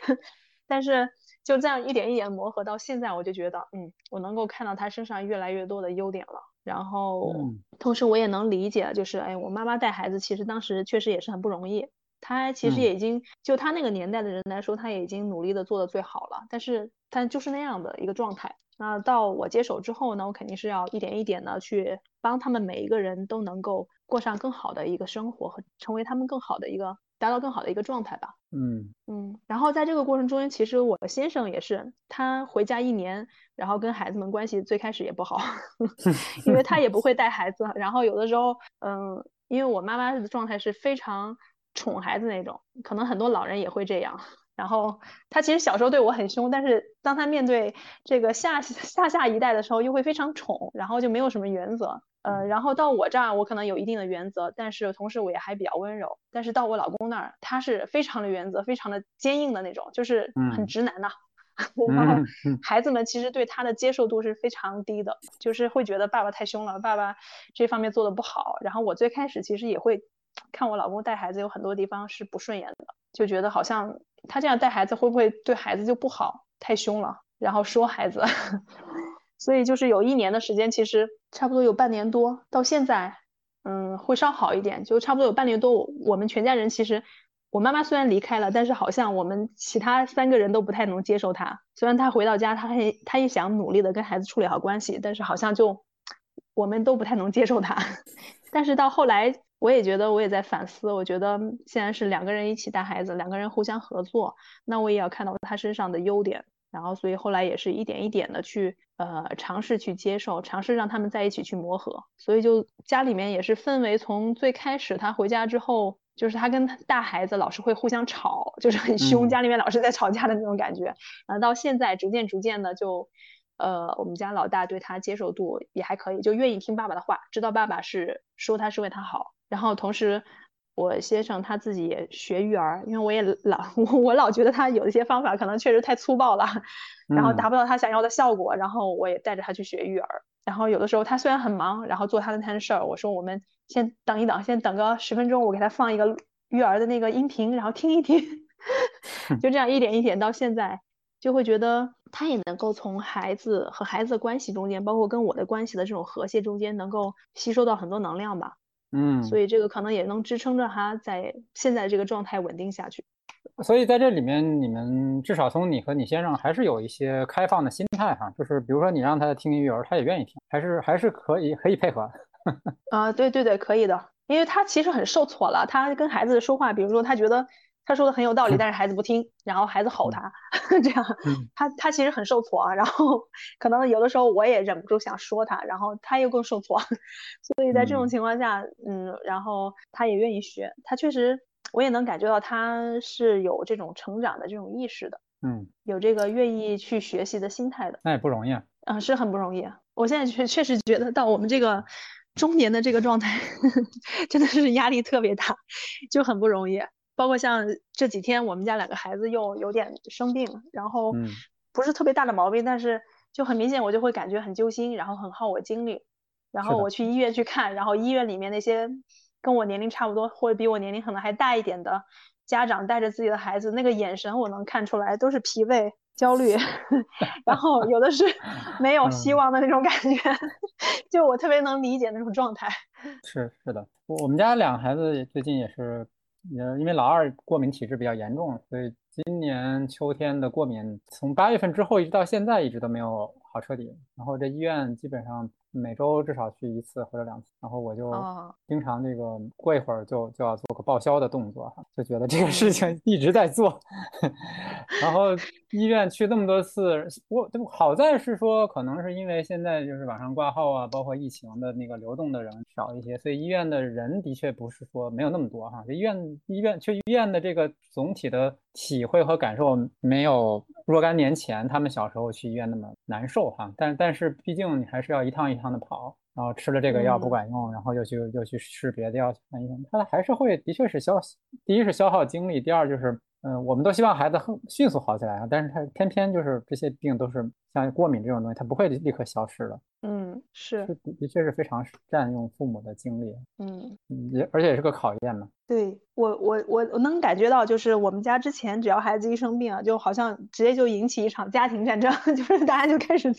但是就这样一点一点磨合到现在，我就觉得，嗯，我能够看到他身上越来越多的优点了。然后，同时我也能理解，就是哎，我妈妈带孩子其实当时确实也是很不容易。她其实也已经就她那个年代的人来说，她也已经努力的做的最好了。但是，但就是那样的一个状态。那到我接手之后呢，我肯定是要一点一点的去帮他们每一个人都能够过上更好的一个生活和成为他们更好的一个达到更好的一个状态吧。嗯嗯。然后在这个过程中间，其实我先生也是，他回家一年。然后跟孩子们关系最开始也不好，因为他也不会带孩子。然后有的时候，嗯，因为我妈妈的状态是非常宠孩子那种，可能很多老人也会这样。然后他其实小时候对我很凶，但是当他面对这个下下下一代的时候，又会非常宠，然后就没有什么原则。呃，然后到我这儿，我可能有一定的原则，但是同时我也还比较温柔。但是到我老公那儿，他是非常的原则，非常的坚硬的那种，就是很直男呐。然后孩子们其实对他的接受度是非常低的，就是会觉得爸爸太凶了，爸爸这方面做的不好。然后我最开始其实也会看我老公带孩子，有很多地方是不顺眼的，就觉得好像他这样带孩子会不会对孩子就不好，太凶了，然后说孩子。所以就是有一年的时间，其实差不多有半年多，到现在，嗯，会稍好一点，就差不多有半年多，我们全家人其实。我妈妈虽然离开了，但是好像我们其他三个人都不太能接受她。虽然她回到家，她还她也想努力的跟孩子处理好关系，但是好像就我们都不太能接受她。但是到后来，我也觉得我也在反思，我觉得现在是两个人一起带孩子，两个人互相合作，那我也要看到她身上的优点。然后，所以后来也是一点一点的去呃尝试去接受，尝试让他们在一起去磨合。所以就家里面也是氛围从最开始他回家之后。就是他跟大孩子老是会互相吵，就是很凶，家里面老是在吵架的那种感觉。然后到现在逐渐逐渐的就，呃，我们家老大对他接受度也还可以，就愿意听爸爸的话，知道爸爸是说他是为他好。然后同时，我先生他自己也学育儿，因为我也老我我老觉得他有一些方法可能确实太粗暴了，然后达不到他想要的效果，然后我也带着他去学育儿。然后有的时候他虽然很忙，然后做他的那事儿，我说我们先等一等，先等个十分钟，我给他放一个育儿的那个音频，然后听一听，就这样一点一点到现在，就会觉得他也能够从孩子和孩子的关系中间，包括跟我的关系的这种和谐中间，能够吸收到很多能量吧。嗯，所以这个可能也能支撑着他在现在这个状态稳定下去。所以在这里面，你们至少从你和你先生还是有一些开放的心态哈，就是比如说你让他听育儿，他也愿意听，还是还是可以可以配合。啊，对对对，可以的，因为他其实很受挫了，他跟孩子说话，比如说他觉得他说的很有道理，但是孩子不听，然后孩子吼他，这样，他他其实很受挫啊，然后可能有的时候我也忍不住想说他，然后他又更受挫，所以在这种情况下，嗯，然后他也愿意学，他确实。我也能感觉到他是有这种成长的这种意识的，嗯，有这个愿意去学习的心态的，那也不容易啊，嗯，是很不容易。我现在确确实觉得到我们这个中年的这个状态，真的是压力特别大，就很不容易。包括像这几天我们家两个孩子又有点生病，然后不是特别大的毛病，但是就很明显我就会感觉很揪心，然后很耗我精力，然后我去医院去看，然后医院里面那些。跟我年龄差不多，或者比我年龄可能还大一点的家长带着自己的孩子，那个眼神我能看出来，都是疲惫、焦虑，然后有的是 没有希望的那种感觉，就我特别能理解那种状态。是是的，我们家两个孩子最近也是，也因为老二过敏体质比较严重，所以今年秋天的过敏从八月份之后一直到现在一直都没有好彻底，然后这医院基本上。每周至少去一次或者两次，然后我就经常这个过一会儿就就要做个报销的动作，就觉得这个事情一直在做。然后医院去那么多次，我好在是说，可能是因为现在就是网上挂号啊，包括疫情的那个流动的人少一些，所以医院的人的确不是说没有那么多哈。就医院医院去医院的这个总体的体会和感受没有若干年前他们小时候去医院那么难受哈。但但是毕竟你还是要一趟一。趟的跑，然后吃了这个药不管用，然后又去又去试别的药去看医生，他还是会的确是消，第一是消耗精力，第二就是。嗯，我们都希望孩子很迅速好起来啊，但是他偏偏就是这些病都是像过敏这种东西，他不会立刻消失的。嗯，是，的确是非常占用父母的精力。嗯，也而且也是个考验嘛。对我，我我我能感觉到，就是我们家之前只要孩子一生病啊，就好像直接就引起一场家庭战争，就是大家就开始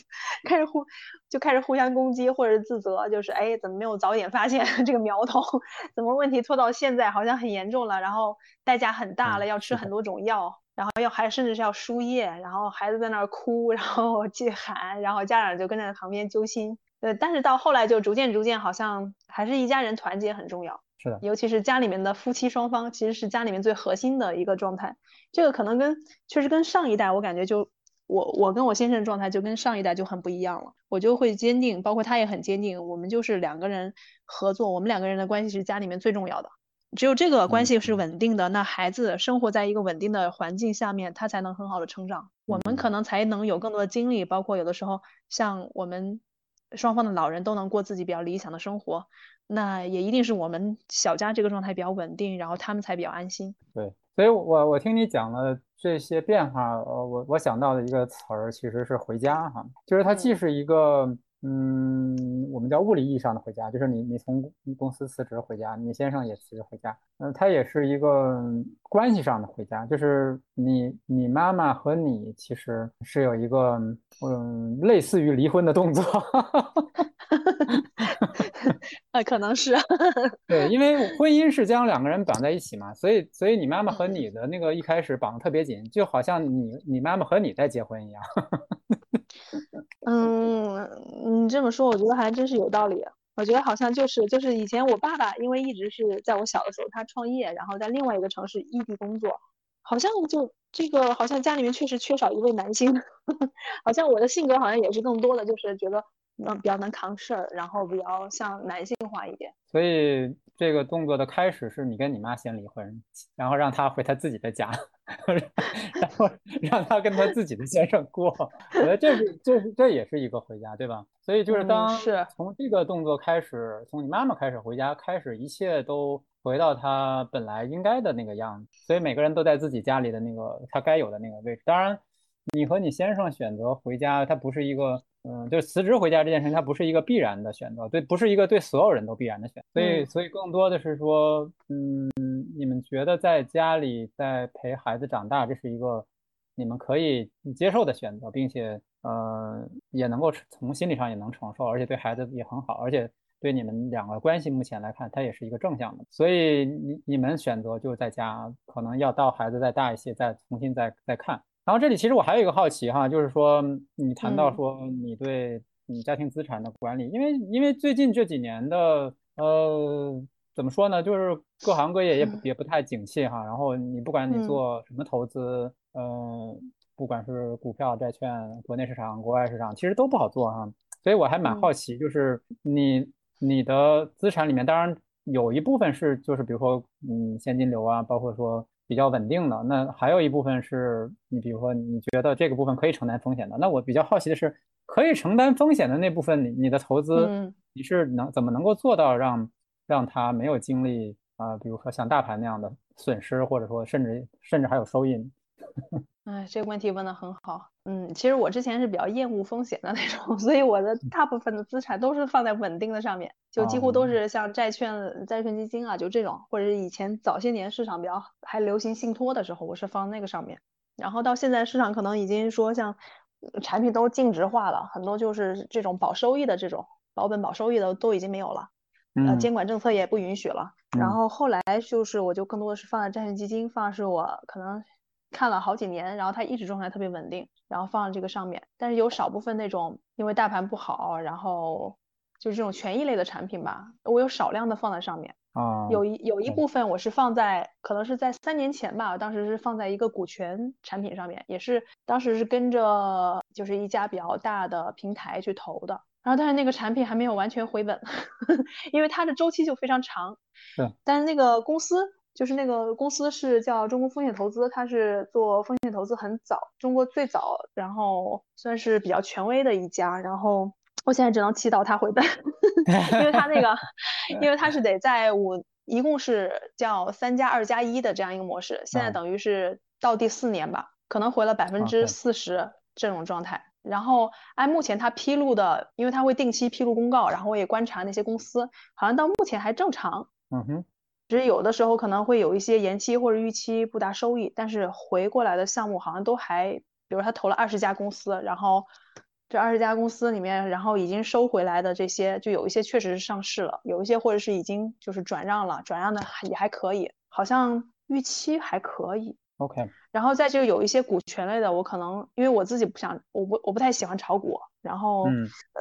开始互就开始互相攻击或者自责，就是哎，怎么没有早点发现这个苗头？怎么问题拖到现在好像很严重了，然后代价很大了，要吃很多种药，然后要还甚至是要输液，然后孩子在那儿哭，然后去喊，然后家长就跟在旁边揪心。呃，但是到后来就逐渐逐渐，好像还是一家人团结很重要。是的，尤其是家里面的夫妻双方，其实是家里面最核心的一个状态。这个可能跟确实跟上一代，我感觉就我我跟我先生的状态就跟上一代就很不一样了。我就会坚定，包括他也很坚定，我们就是两个人合作，我们两个人的关系是家里面最重要的。只有这个关系是稳定的，那孩子生活在一个稳定的环境下面，他才能很好的成长，我们可能才能有更多的精力，包括有的时候像我们。双方的老人都能过自己比较理想的生活，那也一定是我们小家这个状态比较稳定，然后他们才比较安心。对，所以我我听你讲了这些变化，呃，我我想到的一个词儿其实是回家哈，就是它既是一个。嗯，我们叫物理意义上的回家，就是你你从公司辞职回家，你先生也辞职回家，嗯，他也是一个关系上的回家，就是你你妈妈和你其实是有一个嗯类似于离婚的动作，啊，可能是，对，因为婚姻是将两个人绑在一起嘛，所以所以你妈妈和你的那个一开始绑得特别紧，就好像你你妈妈和你在结婚一样。嗯，你这么说，我觉得还真是有道理。我觉得好像就是就是以前我爸爸，因为一直是在我小的时候他创业，然后在另外一个城市异地工作，好像就这个好像家里面确实缺少一位男性，好像我的性格好像也是更多的就是觉得能比较能扛事儿，然后比较像男性化一点。所以这个动作的开始是你跟你妈先离婚，然后让他回他自己的家。然后 让他跟他自己的先生过，我觉得这是这是这也是一个回家，对吧？所以就是当从这个动作开始，从你妈妈开始回家开始，一切都回到他本来应该的那个样子。所以每个人都在自己家里的那个他该有的那个位置。当然，你和你先生选择回家，他不是一个嗯，就是辞职回家这件事情，它不是一个必然的选择，对，不是一个对所有人都必然的选。所以，所以更多的是说，嗯。你们觉得在家里在陪孩子长大，这是一个你们可以接受的选择，并且呃也能够从心理上也能承受，而且对孩子也很好，而且对你们两个关系目前来看，它也是一个正向的。所以你你们选择就在家，可能要到孩子再大一些再重新再再看。然后这里其实我还有一个好奇哈，就是说你谈到说你对你家庭资产的管理，因为因为最近这几年的呃。怎么说呢？就是各行各业也也不太景气哈。然后你不管你做什么投资，嗯，不管是股票、债券、国内市场、国外市场，其实都不好做哈。所以我还蛮好奇，就是你你的资产里面，当然有一部分是就是比如说嗯现金流啊，包括说比较稳定的。那还有一部分是你比如说你觉得这个部分可以承担风险的。那我比较好奇的是，可以承担风险的那部分，你你的投资你是能怎么能够做到让？让他没有经历啊，比如说像大盘那样的损失，或者说甚至甚至还有收益。哎，这个问题问的很好。嗯，其实我之前是比较厌恶风险的那种，所以我的大部分的资产都是放在稳定的上面，就几乎都是像债券、债券基金啊，就这种，或者是以前早些年市场比较还流行信托的时候，我是放那个上面。然后到现在市场可能已经说像产品都净值化了，很多就是这种保收益的这种保本保收益的都已经没有了。呃，监管政策也不允许了。然后后来就是，我就更多的是放在债券基金，放是我可能看了好几年，然后它一直状态特别稳定，然后放在这个上面。但是有少部分那种，因为大盘不好，然后就是这种权益类的产品吧，我有少量的放在上面。啊，有一有一部分我是放在，可能是在三年前吧，当时是放在一个股权产品上面，也是当时是跟着就是一家比较大的平台去投的。然后，但是那个产品还没有完全回本，因为它的周期就非常长。是。但是那个公司，就是那个公司是叫中国风险投资，它是做风险投资很早，中国最早，然后算是比较权威的一家。然后我现在只能祈祷他回本。因为他那个，因为他是得在五，一共是叫三加二加一的这样一个模式，现在等于是到第四年吧，可能回了百分之四十这种状态。然后按目前他披露的，因为他会定期披露公告，然后我也观察那些公司，好像到目前还正常。嗯哼。只是有的时候可能会有一些延期或者预期不达收益，但是回过来的项目好像都还，比如他投了二十家公司，然后这二十家公司里面，然后已经收回来的这些，就有一些确实是上市了，有一些或者是已经就是转让了，转让的也还可以，好像预期还可以。OK。然后再就有一些股权类的，我可能因为我自己不想，我不我不太喜欢炒股，然后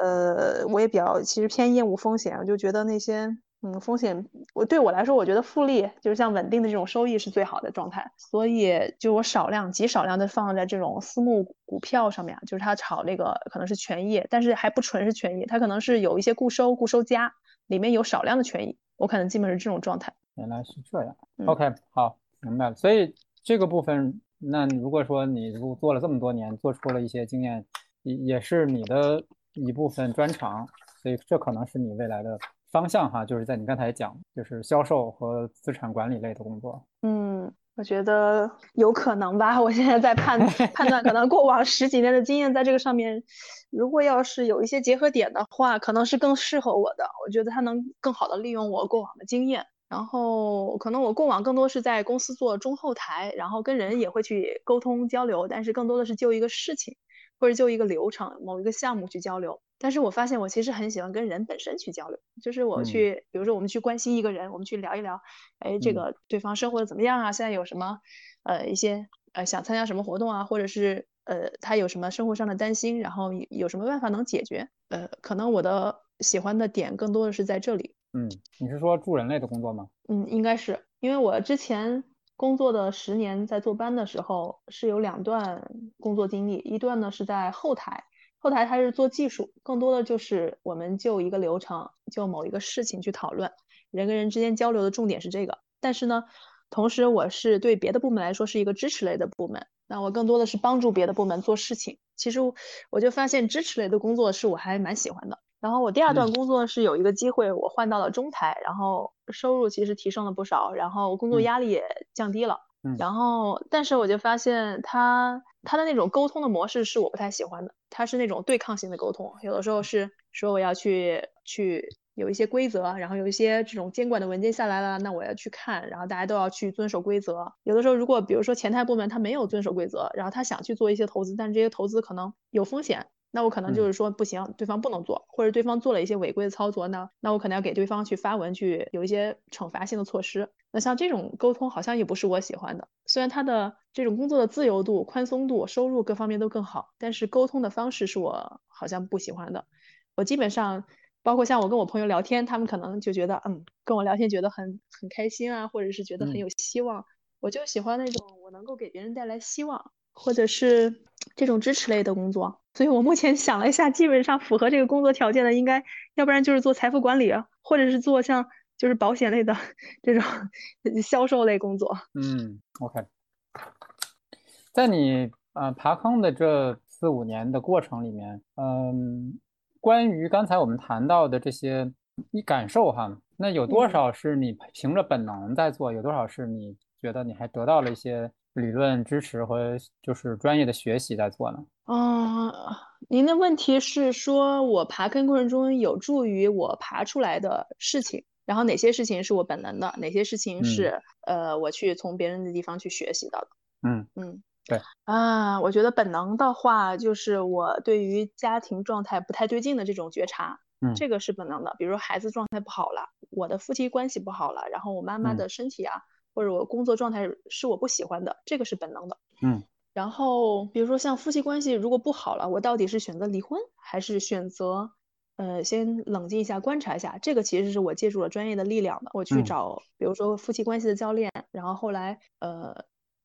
呃我也比较其实偏厌恶风险，我就觉得那些。嗯，风险我对我来说，我觉得复利就是像稳定的这种收益是最好的状态，所以就我少量极少量的放在这种私募股票上面，就是它炒那个可能是权益，但是还不纯是权益，它可能是有一些固收、固收加，里面有少量的权益，我可能基本是这种状态。原来是这样，OK，好，明白了。所以这个部分，那如果说你如做了这么多年，做出了一些经验，也也是你的一部分专长，所以这可能是你未来的。方向哈，就是在你刚才讲，就是销售和资产管理类的工作。嗯，我觉得有可能吧。我现在在判 判断，可能过往十几年的经验在这个上面，如果要是有一些结合点的话，可能是更适合我的。我觉得它能更好的利用我过往的经验。然后可能我过往更多是在公司做中后台，然后跟人也会去沟通交流，但是更多的是就一个事情或者就一个流程、某一个项目去交流。但是我发现我其实很喜欢跟人本身去交流，就是我去，比如说我们去关心一个人，我们去聊一聊，哎，这个对方生活的怎么样啊？现在有什么，呃，一些呃想参加什么活动啊，或者是呃他有什么生活上的担心，然后有什么办法能解决？呃，可能我的喜欢的点更多的是在这里。嗯，你是说助人类的工作吗？嗯，应该是，因为我之前工作的十年在做班的时候是有两段工作经历，一段呢是在后台。后台他是做技术，更多的就是我们就一个流程，就某一个事情去讨论，人跟人之间交流的重点是这个。但是呢，同时我是对别的部门来说是一个支持类的部门，那我更多的是帮助别的部门做事情。其实我就发现支持类的工作是我还蛮喜欢的。然后我第二段工作是有一个机会，我换到了中台，然后收入其实提升了不少，然后工作压力也降低了。然后，但是我就发现他他的那种沟通的模式是我不太喜欢的。他是那种对抗性的沟通，有的时候是说我要去去有一些规则，然后有一些这种监管的文件下来了，那我要去看，然后大家都要去遵守规则。有的时候，如果比如说前台部门他没有遵守规则，然后他想去做一些投资，但是这些投资可能有风险。那我可能就是说不行，对方不能做，或者对方做了一些违规的操作，那那我可能要给对方去发文去有一些惩罚性的措施。那像这种沟通好像也不是我喜欢的，虽然他的这种工作的自由度、宽松度、收入各方面都更好，但是沟通的方式是我好像不喜欢的。我基本上包括像我跟我朋友聊天，他们可能就觉得嗯，跟我聊天觉得很很开心啊，或者是觉得很有希望。我就喜欢那种我能够给别人带来希望。或者是这种支持类的工作，所以我目前想了一下，基本上符合这个工作条件的，应该要不然就是做财富管理，或者是做像就是保险类的 这种销售类工作。嗯，OK，在你呃爬坑的这四五年的过程里面，嗯，关于刚才我们谈到的这些你感受哈，那有多少是你凭着本能在做，有多少是你觉得你还得到了一些？理论支持和就是专业的学习在做呢。嗯，您的问题是说我爬坑过程中有助于我爬出来的事情，然后哪些事情是我本能的，哪些事情是呃我去从别人的地方去学习到的？嗯嗯，对啊，我觉得本能的话就是我对于家庭状态不太对劲的这种觉察，嗯，这个是本能的。比如说孩子状态不好了，我的夫妻关系不好了，然后我妈妈的身体啊。或者我工作状态是我不喜欢的，这个是本能的。嗯，然后比如说像夫妻关系如果不好了，我到底是选择离婚还是选择呃先冷静一下观察一下？这个其实是我借助了专业的力量的。我去找比如说夫妻关系的教练，然后后来呃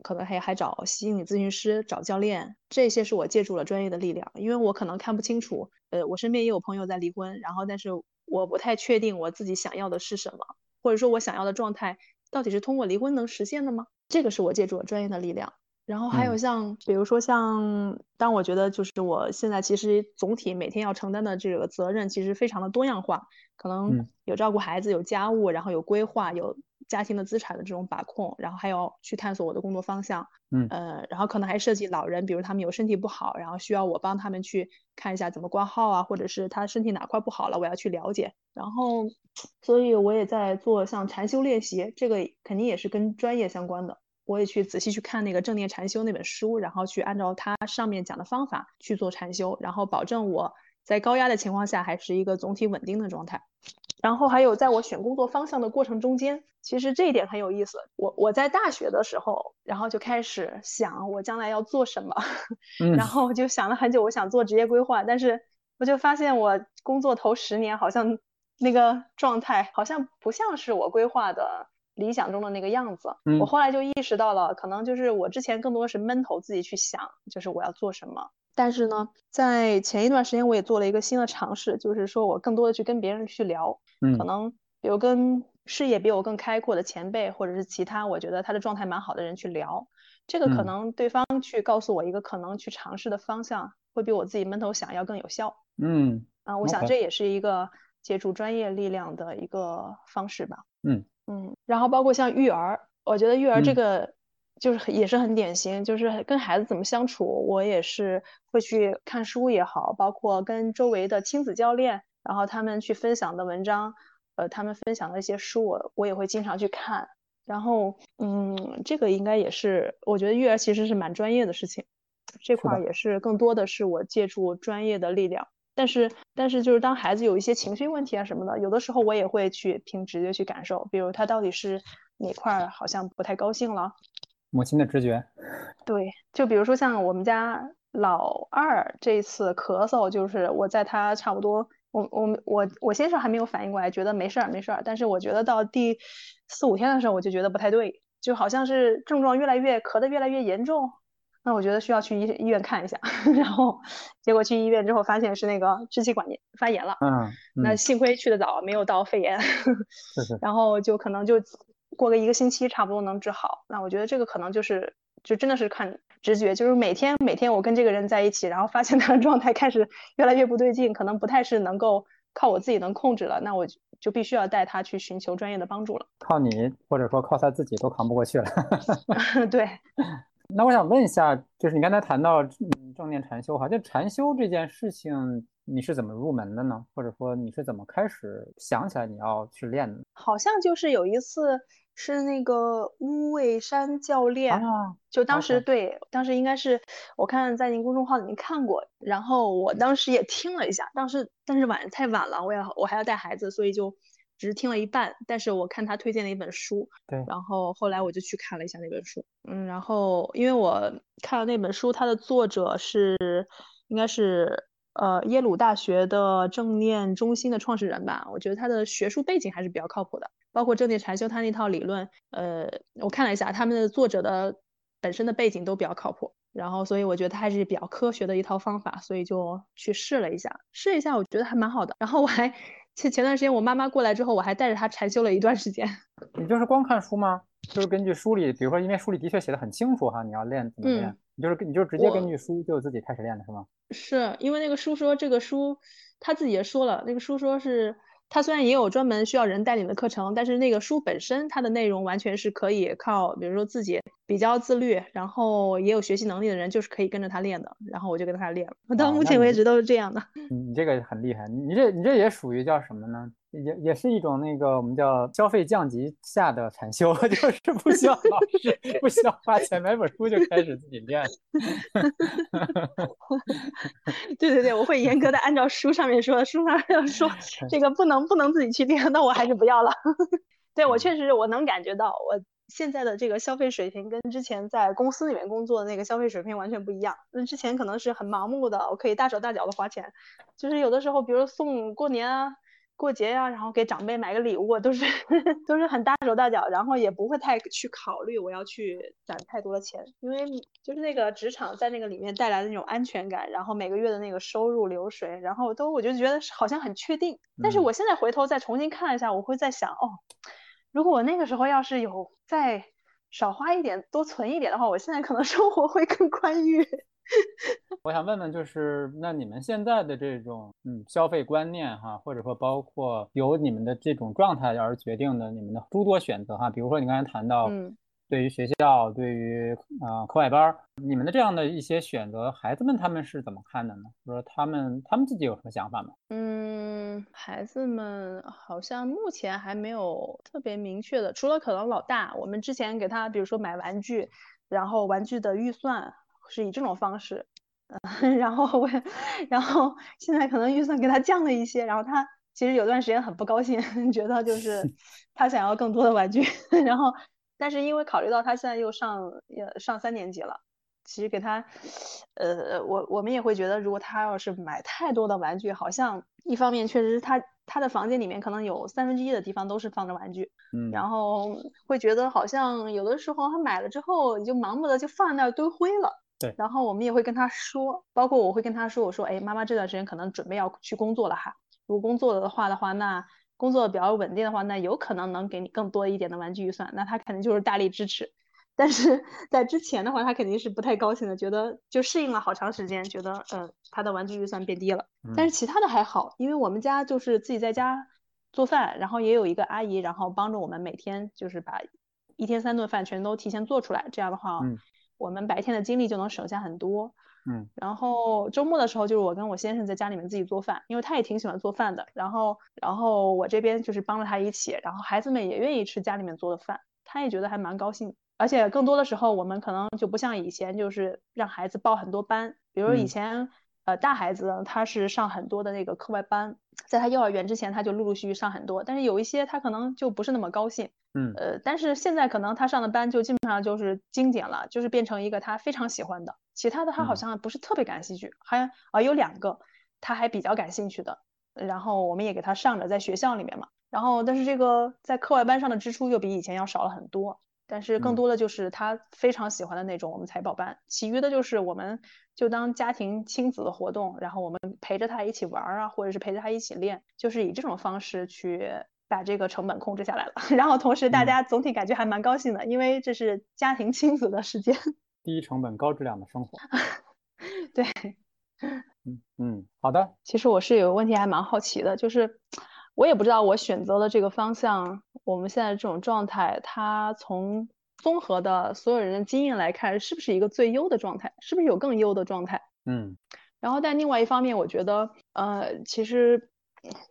可能还还找心理咨询师、找教练，这些是我借助了专业的力量，因为我可能看不清楚。呃，我身边也有朋友在离婚，然后但是我不太确定我自己想要的是什么，或者说我想要的状态。到底是通过离婚能实现的吗？这个是我借助了专业的力量。然后还有像，比如说像，当我觉得就是我现在其实总体每天要承担的这个责任其实非常的多样化，可能有照顾孩子，有家务，然后有规划，有家庭的资产的这种把控，然后还有去探索我的工作方向，嗯，呃，然后可能还涉及老人，比如他们有身体不好，然后需要我帮他们去看一下怎么挂号啊，或者是他身体哪块不好了，我要去了解，然后，所以我也在做像禅修练习，这个肯定也是跟专业相关的。我也去仔细去看那个正念禅修那本书，然后去按照它上面讲的方法去做禅修，然后保证我在高压的情况下还是一个总体稳定的状态。然后还有在我选工作方向的过程中间，其实这一点很有意思。我我在大学的时候，然后就开始想我将来要做什么，然后就想了很久，我想做职业规划，但是我就发现我工作头十年好像那个状态好像不像是我规划的。理想中的那个样子，嗯我后来就意识到了，可能就是我之前更多是闷头自己去想，就是我要做什么。但是呢，在前一段时间，我也做了一个新的尝试，就是说我更多的去跟别人去聊，可能比如跟视野比我更开阔的前辈，或者是其他我觉得他的状态蛮好的人去聊，这个可能对方去告诉我一个可能去尝试的方向，会比我自己闷头想要更有效。嗯，啊，我想这也是一个借助专业力量的一个方式吧。嗯。嗯，然后包括像育儿，我觉得育儿这个就是也是很典型，就是跟孩子怎么相处，我也是会去看书也好，包括跟周围的亲子教练，然后他们去分享的文章，呃，他们分享的一些书，我我也会经常去看。然后，嗯，这个应该也是，我觉得育儿其实是蛮专业的事情，这块也是更多的是我借助专业的力量。但是，但是就是当孩子有一些情绪问题啊什么的，有的时候我也会去凭直觉去感受，比如他到底是哪块好像不太高兴了。母亲的直觉。对，就比如说像我们家老二这次咳嗽，就是我在他差不多，我我我我先生还没有反应过来，觉得没事儿没事儿，但是我觉得到第四五天的时候，我就觉得不太对，就好像是症状越来越咳得越来越严重。那我觉得需要去医医院看一下，然后结果去医院之后发现是那个支气管炎发炎了。嗯，那幸亏去的早，没有到肺炎。是是。然后就可能就过个一个星期，差不多能治好。那我觉得这个可能就是就真的是看直觉，就是每天每天我跟这个人在一起，然后发现他的状态开始越来越不对劲，可能不太是能够靠我自己能控制了，那我就必须要带他去寻求专业的帮助了。靠你或者说靠他自己都扛不过去了。对。那我想问一下，就是你刚才谈到嗯正念禅修哈，就禅修这件事情，你是怎么入门的呢？或者说你是怎么开始想起来你要去练的？好像就是有一次是那个乌卫山教练，就当时对，当时应该是我看在您公众号里面看过，然后我当时也听了一下，当时但是晚太晚了，我要我还要带孩子，所以就。只是听了一半，但是我看他推荐了一本书，对，然后后来我就去看了一下那本书，嗯，然后因为我看了那本书，它的作者是应该是呃耶鲁大学的正念中心的创始人吧，我觉得他的学术背景还是比较靠谱的，包括正念禅修他那套理论，呃，我看了一下他们的作者的本身的背景都比较靠谱，然后所以我觉得他还是比较科学的一套方法，所以就去试了一下，试一下我觉得还蛮好的，然后我还。前前段时间我妈妈过来之后，我还带着她禅修了一段时间。你就是光看书吗？就是根据书里，比如说，因为书里的确写的很清楚哈，你要练怎么练，你就是你就直接根据书就自己开始练的是吗？是因为那个书说这个书他自己也说了，那个书说是。它虽然也有专门需要人带领的课程，但是那个书本身它的内容完全是可以靠，比如说自己比较自律，然后也有学习能力的人，就是可以跟着他练的。然后我就跟他练了，到目前为止都是这样的。你这个很厉害，你这你这也属于叫什么呢？也也是一种那个我们叫消费降级下的禅修，就是不需要 老师，不需要花钱买本书就开始自己练。对对对，我会严格的按照书上面说，书上要说这个不能不能自己去练，那我还是不要了。对我确实我能感觉到，我现在的这个消费水平跟之前在公司里面工作的那个消费水平完全不一样。那之前可能是很盲目的，我可以大手大脚的花钱，就是有的时候，比如送过年啊。过节呀，然后给长辈买个礼物，都是 都是很大手大脚，然后也不会太去考虑我要去攒太多的钱，因为就是那个职场在那个里面带来的那种安全感，然后每个月的那个收入流水，然后都我就觉得好像很确定。但是我现在回头再重新看一下，我会在想，哦，如果我那个时候要是有再少花一点，多存一点的话，我现在可能生活会更宽裕。我想问问，就是那你们现在的这种嗯消费观念哈，或者说包括由你们的这种状态而决定的你们的诸多选择哈，比如说你刚才谈到，嗯，对于学校，对于啊课外班，你们的这样的一些选择，孩子们他们是怎么看的呢？说他们他们自己有什么想法吗？嗯，孩子们好像目前还没有特别明确的，除了可能老大，我们之前给他比如说买玩具，然后玩具的预算。是以这种方式，嗯，然后我，然后现在可能预算给他降了一些，然后他其实有段时间很不高兴，觉得就 是他想要更多的玩具，然后但是因为考虑到他现在又上也上三年级了，其实给他，呃，我我们也会觉得，如果他要是买太多的玩具，好像一方面确实是他他的房间里面可能有三分之一的地方都是放着玩具，嗯，然后会觉得好像有的时候他买了之后就盲目的就放在那儿堆灰了。对，然后我们也会跟他说，包括我会跟他说，我说，哎，妈妈这段时间可能准备要去工作了哈。如果工作的话的话，那工作比较稳定的话，那有可能能给你更多一点的玩具预算，那他肯定就是大力支持。但是在之前的话，他肯定是不太高兴的，觉得就适应了好长时间，觉得呃他的玩具预算变低了。但是其他的还好，因为我们家就是自己在家做饭，然后也有一个阿姨，然后帮着我们每天就是把一天三顿饭全都提前做出来，这样的话。我们白天的精力就能省下很多，嗯，然后周末的时候就是我跟我先生在家里面自己做饭，因为他也挺喜欢做饭的，然后然后我这边就是帮着他一起，然后孩子们也愿意吃家里面做的饭，他也觉得还蛮高兴，而且更多的时候我们可能就不像以前就是让孩子报很多班，比如以前呃大孩子他是上很多的那个课外班，在他幼儿园之前他就陆陆续续上很多，但是有一些他可能就不是那么高兴。嗯，呃，但是现在可能他上的班就基本上就是精简了，就是变成一个他非常喜欢的，其他的他好像不是特别感兴趣，还啊有两个他还比较感兴趣的，然后我们也给他上着，在学校里面嘛，然后但是这个在课外班上的支出又比以前要少了很多，但是更多的就是他非常喜欢的那种我们才报班，其余的就是我们就当家庭亲子的活动，然后我们陪着他一起玩啊，或者是陪着他一起练，就是以这种方式去。把这个成本控制下来了，然后同时大家总体感觉还蛮高兴的，因为这是家庭亲子的时间，低成本高质量的生活。对，嗯嗯，好的。其实我是有个问题还蛮好奇的，就是我也不知道我选择了这个方向，我们现在这种状态，它从综合的所有人的经验来看，是不是一个最优的状态？是不是有更优的状态？嗯。然后但另外一方面，我觉得，呃，其实。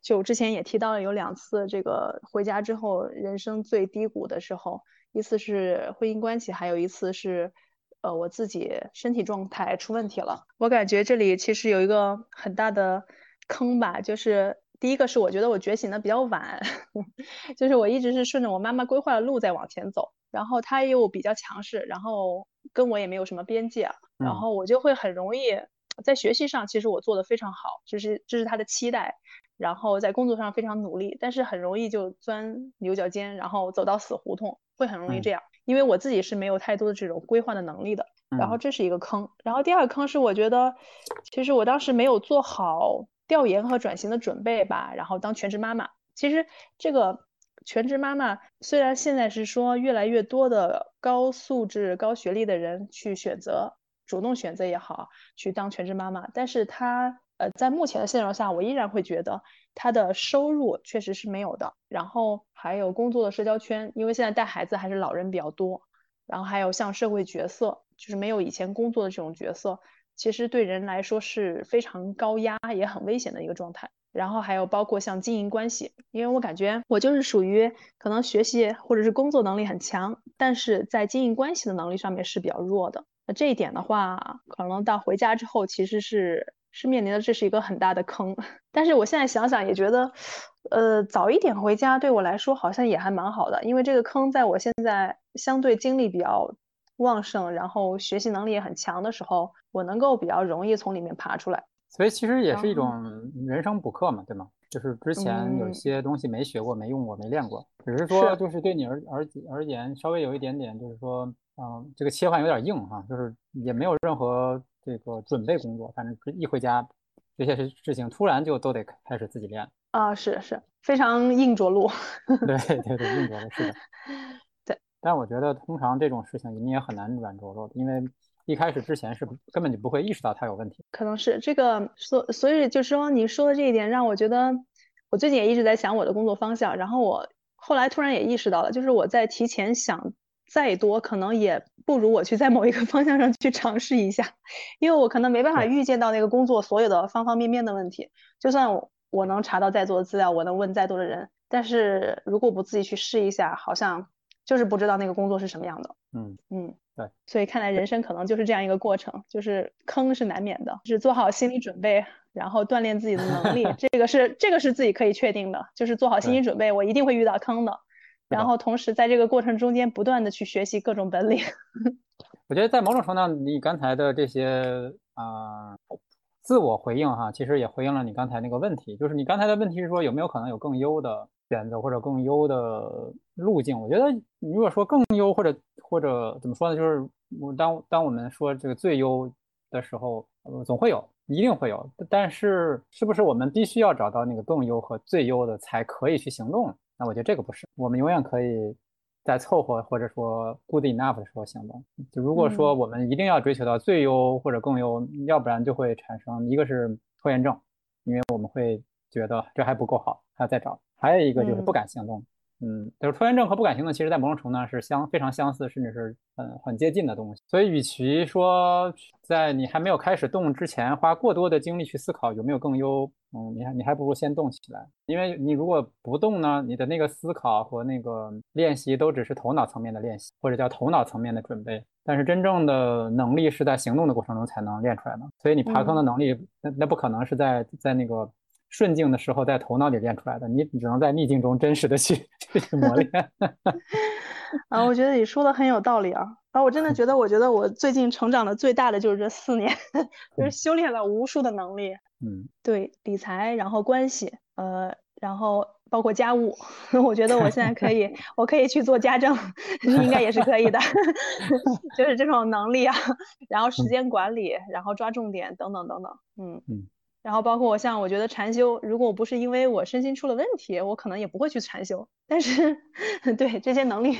就之前也提到了有两次，这个回家之后人生最低谷的时候，一次是婚姻关系，还有一次是，呃，我自己身体状态出问题了。我感觉这里其实有一个很大的坑吧，就是第一个是我觉得我觉醒的比较晚，就是我一直是顺着我妈妈规划的路在往前走，然后她又比较强势，然后跟我也没有什么边界，然后我就会很容易在学习上，其实我做的非常好，就是这是她的期待。然后在工作上非常努力，但是很容易就钻牛角尖，然后走到死胡同，会很容易这样。因为我自己是没有太多的这种规划的能力的，然后这是一个坑。然后第二个坑是我觉得，其实我当时没有做好调研和转型的准备吧。然后当全职妈妈，其实这个全职妈妈虽然现在是说越来越多的高素质、高学历的人去选择，主动选择也好，去当全职妈妈，但是她。呃，在目前的现状下，我依然会觉得她的收入确实是没有的。然后还有工作的社交圈，因为现在带孩子还是老人比较多。然后还有像社会角色，就是没有以前工作的这种角色，其实对人来说是非常高压也很危险的一个状态。然后还有包括像经营关系，因为我感觉我就是属于可能学习或者是工作能力很强，但是在经营关系的能力上面是比较弱的。那这一点的话，可能到回家之后其实是。是面临的这是一个很大的坑，但是我现在想想也觉得，呃，早一点回家对我来说好像也还蛮好的，因为这个坑在我现在相对精力比较旺盛，然后学习能力也很强的时候，我能够比较容易从里面爬出来。所以其实也是一种人生补课嘛，对吗？就是之前有些东西没学过、没用过、没练过，只是说就是对你而而而言稍微有一点点，就是说，嗯，这个切换有点硬哈，就是也没有任何。这个准备工作，反正一回家，这些事事情突然就都得开始自己练啊，是是非常硬着陆，对对对，硬着陆是的。对，但我觉得通常这种事情你也很难软着陆，因为一开始之前是根本就不会意识到它有问题。可能是这个，所所以就是说你说的这一点让我觉得，我最近也一直在想我的工作方向，然后我后来突然也意识到了，就是我在提前想再多，可能也不如我去在某一个 方向上去尝试一下，因为我可能没办法预见到那个工作所有的方方面面的问题，就算我能查到再多的资料，我能问再多的人。但是如果不自己去试一下，好像就是不知道那个工作是什么样的。嗯嗯，对。所以看来人生可能就是这样一个过程，就是坑是难免的，是做好心理准备，然后锻炼自己的能力。这个是这个是自己可以确定的，就是做好心理准备，我一定会遇到坑的。然后同时在这个过程中间不断的去学习各种本领。我觉得在某种程度上，你刚才的这些啊。自我回应哈，其实也回应了你刚才那个问题，就是你刚才的问题是说有没有可能有更优的选择或者更优的路径？我觉得你如果说更优或者或者怎么说呢，就是我当当我们说这个最优的时候，总会有，一定会有，但是是不是我们必须要找到那个更优和最优的才可以去行动？那我觉得这个不是，我们永远可以。在凑合或者说 good enough 的时候行动。就如果说我们一定要追求到最优或者更优，要不然就会产生一个是拖延症，因为我们会觉得这还不够好，还要再找；还有一个就是不敢行动。嗯，就是拖延症和不敢行动，其实在某种程度上是相非常相似，甚至是很很接近的东西。所以，与其说在你还没有开始动之前花过多的精力去思考有没有更优，嗯，你还你还不如先动起来。因为你如果不动呢，你的那个思考和那个练习都只是头脑层面的练习，或者叫头脑层面的准备。但是真正的能力是在行动的过程中才能练出来的。所以你爬坑的能力，那那不可能是在在那个。顺境的时候在头脑里练出来的，你只能在逆境中真实的去 去磨练。啊，我觉得你说的很有道理啊！啊，我真的觉得，我觉得我最近成长的最大的就是这四年，就是修炼了无数的能力。嗯，对，理财，然后关系，呃，然后包括家务，我觉得我现在可以，我可以去做家政，应该也是可以的。就是这种能力啊，然后时间管理，然后抓重点，等等等等。嗯嗯。然后包括我像我觉得禅修，如果不是因为我身心出了问题，我可能也不会去禅修。但是，对这些能力，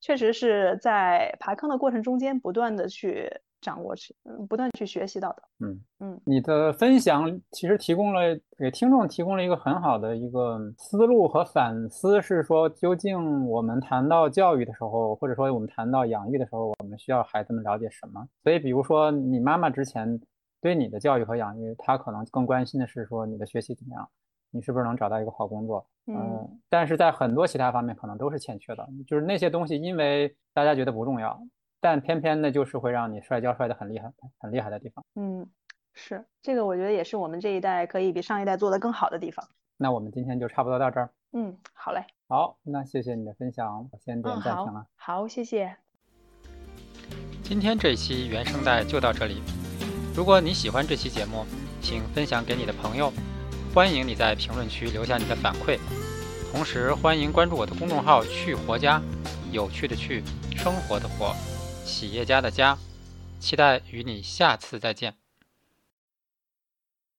确实是在爬坑的过程中间不断的去掌握去，嗯，不断去学习到的。嗯嗯，你的分享其实提供了给听众提供了一个很好的一个思路和反思，是说究竟我们谈到教育的时候，或者说我们谈到养育的时候，我们需要孩子们了解什么？所以，比如说你妈妈之前。对你的教育和养育，他可能更关心的是说你的学习怎么样，你是不是能找到一个好工作。嗯，但是在很多其他方面可能都是欠缺的，就是那些东西，因为大家觉得不重要，但偏偏呢就是会让你摔跤摔得很厉害、很厉害的地方。嗯，是这个，我觉得也是我们这一代可以比上一代做得更好的地方。那我们今天就差不多到这儿。嗯，好嘞。好，那谢谢你的分享，我先点暂停了。好，谢谢。今天这一期原声带就到这里。如果你喜欢这期节目，请分享给你的朋友。欢迎你在评论区留下你的反馈，同时欢迎关注我的公众号“去活家”，有趣的去，生活的活，企业家的家。期待与你下次再见。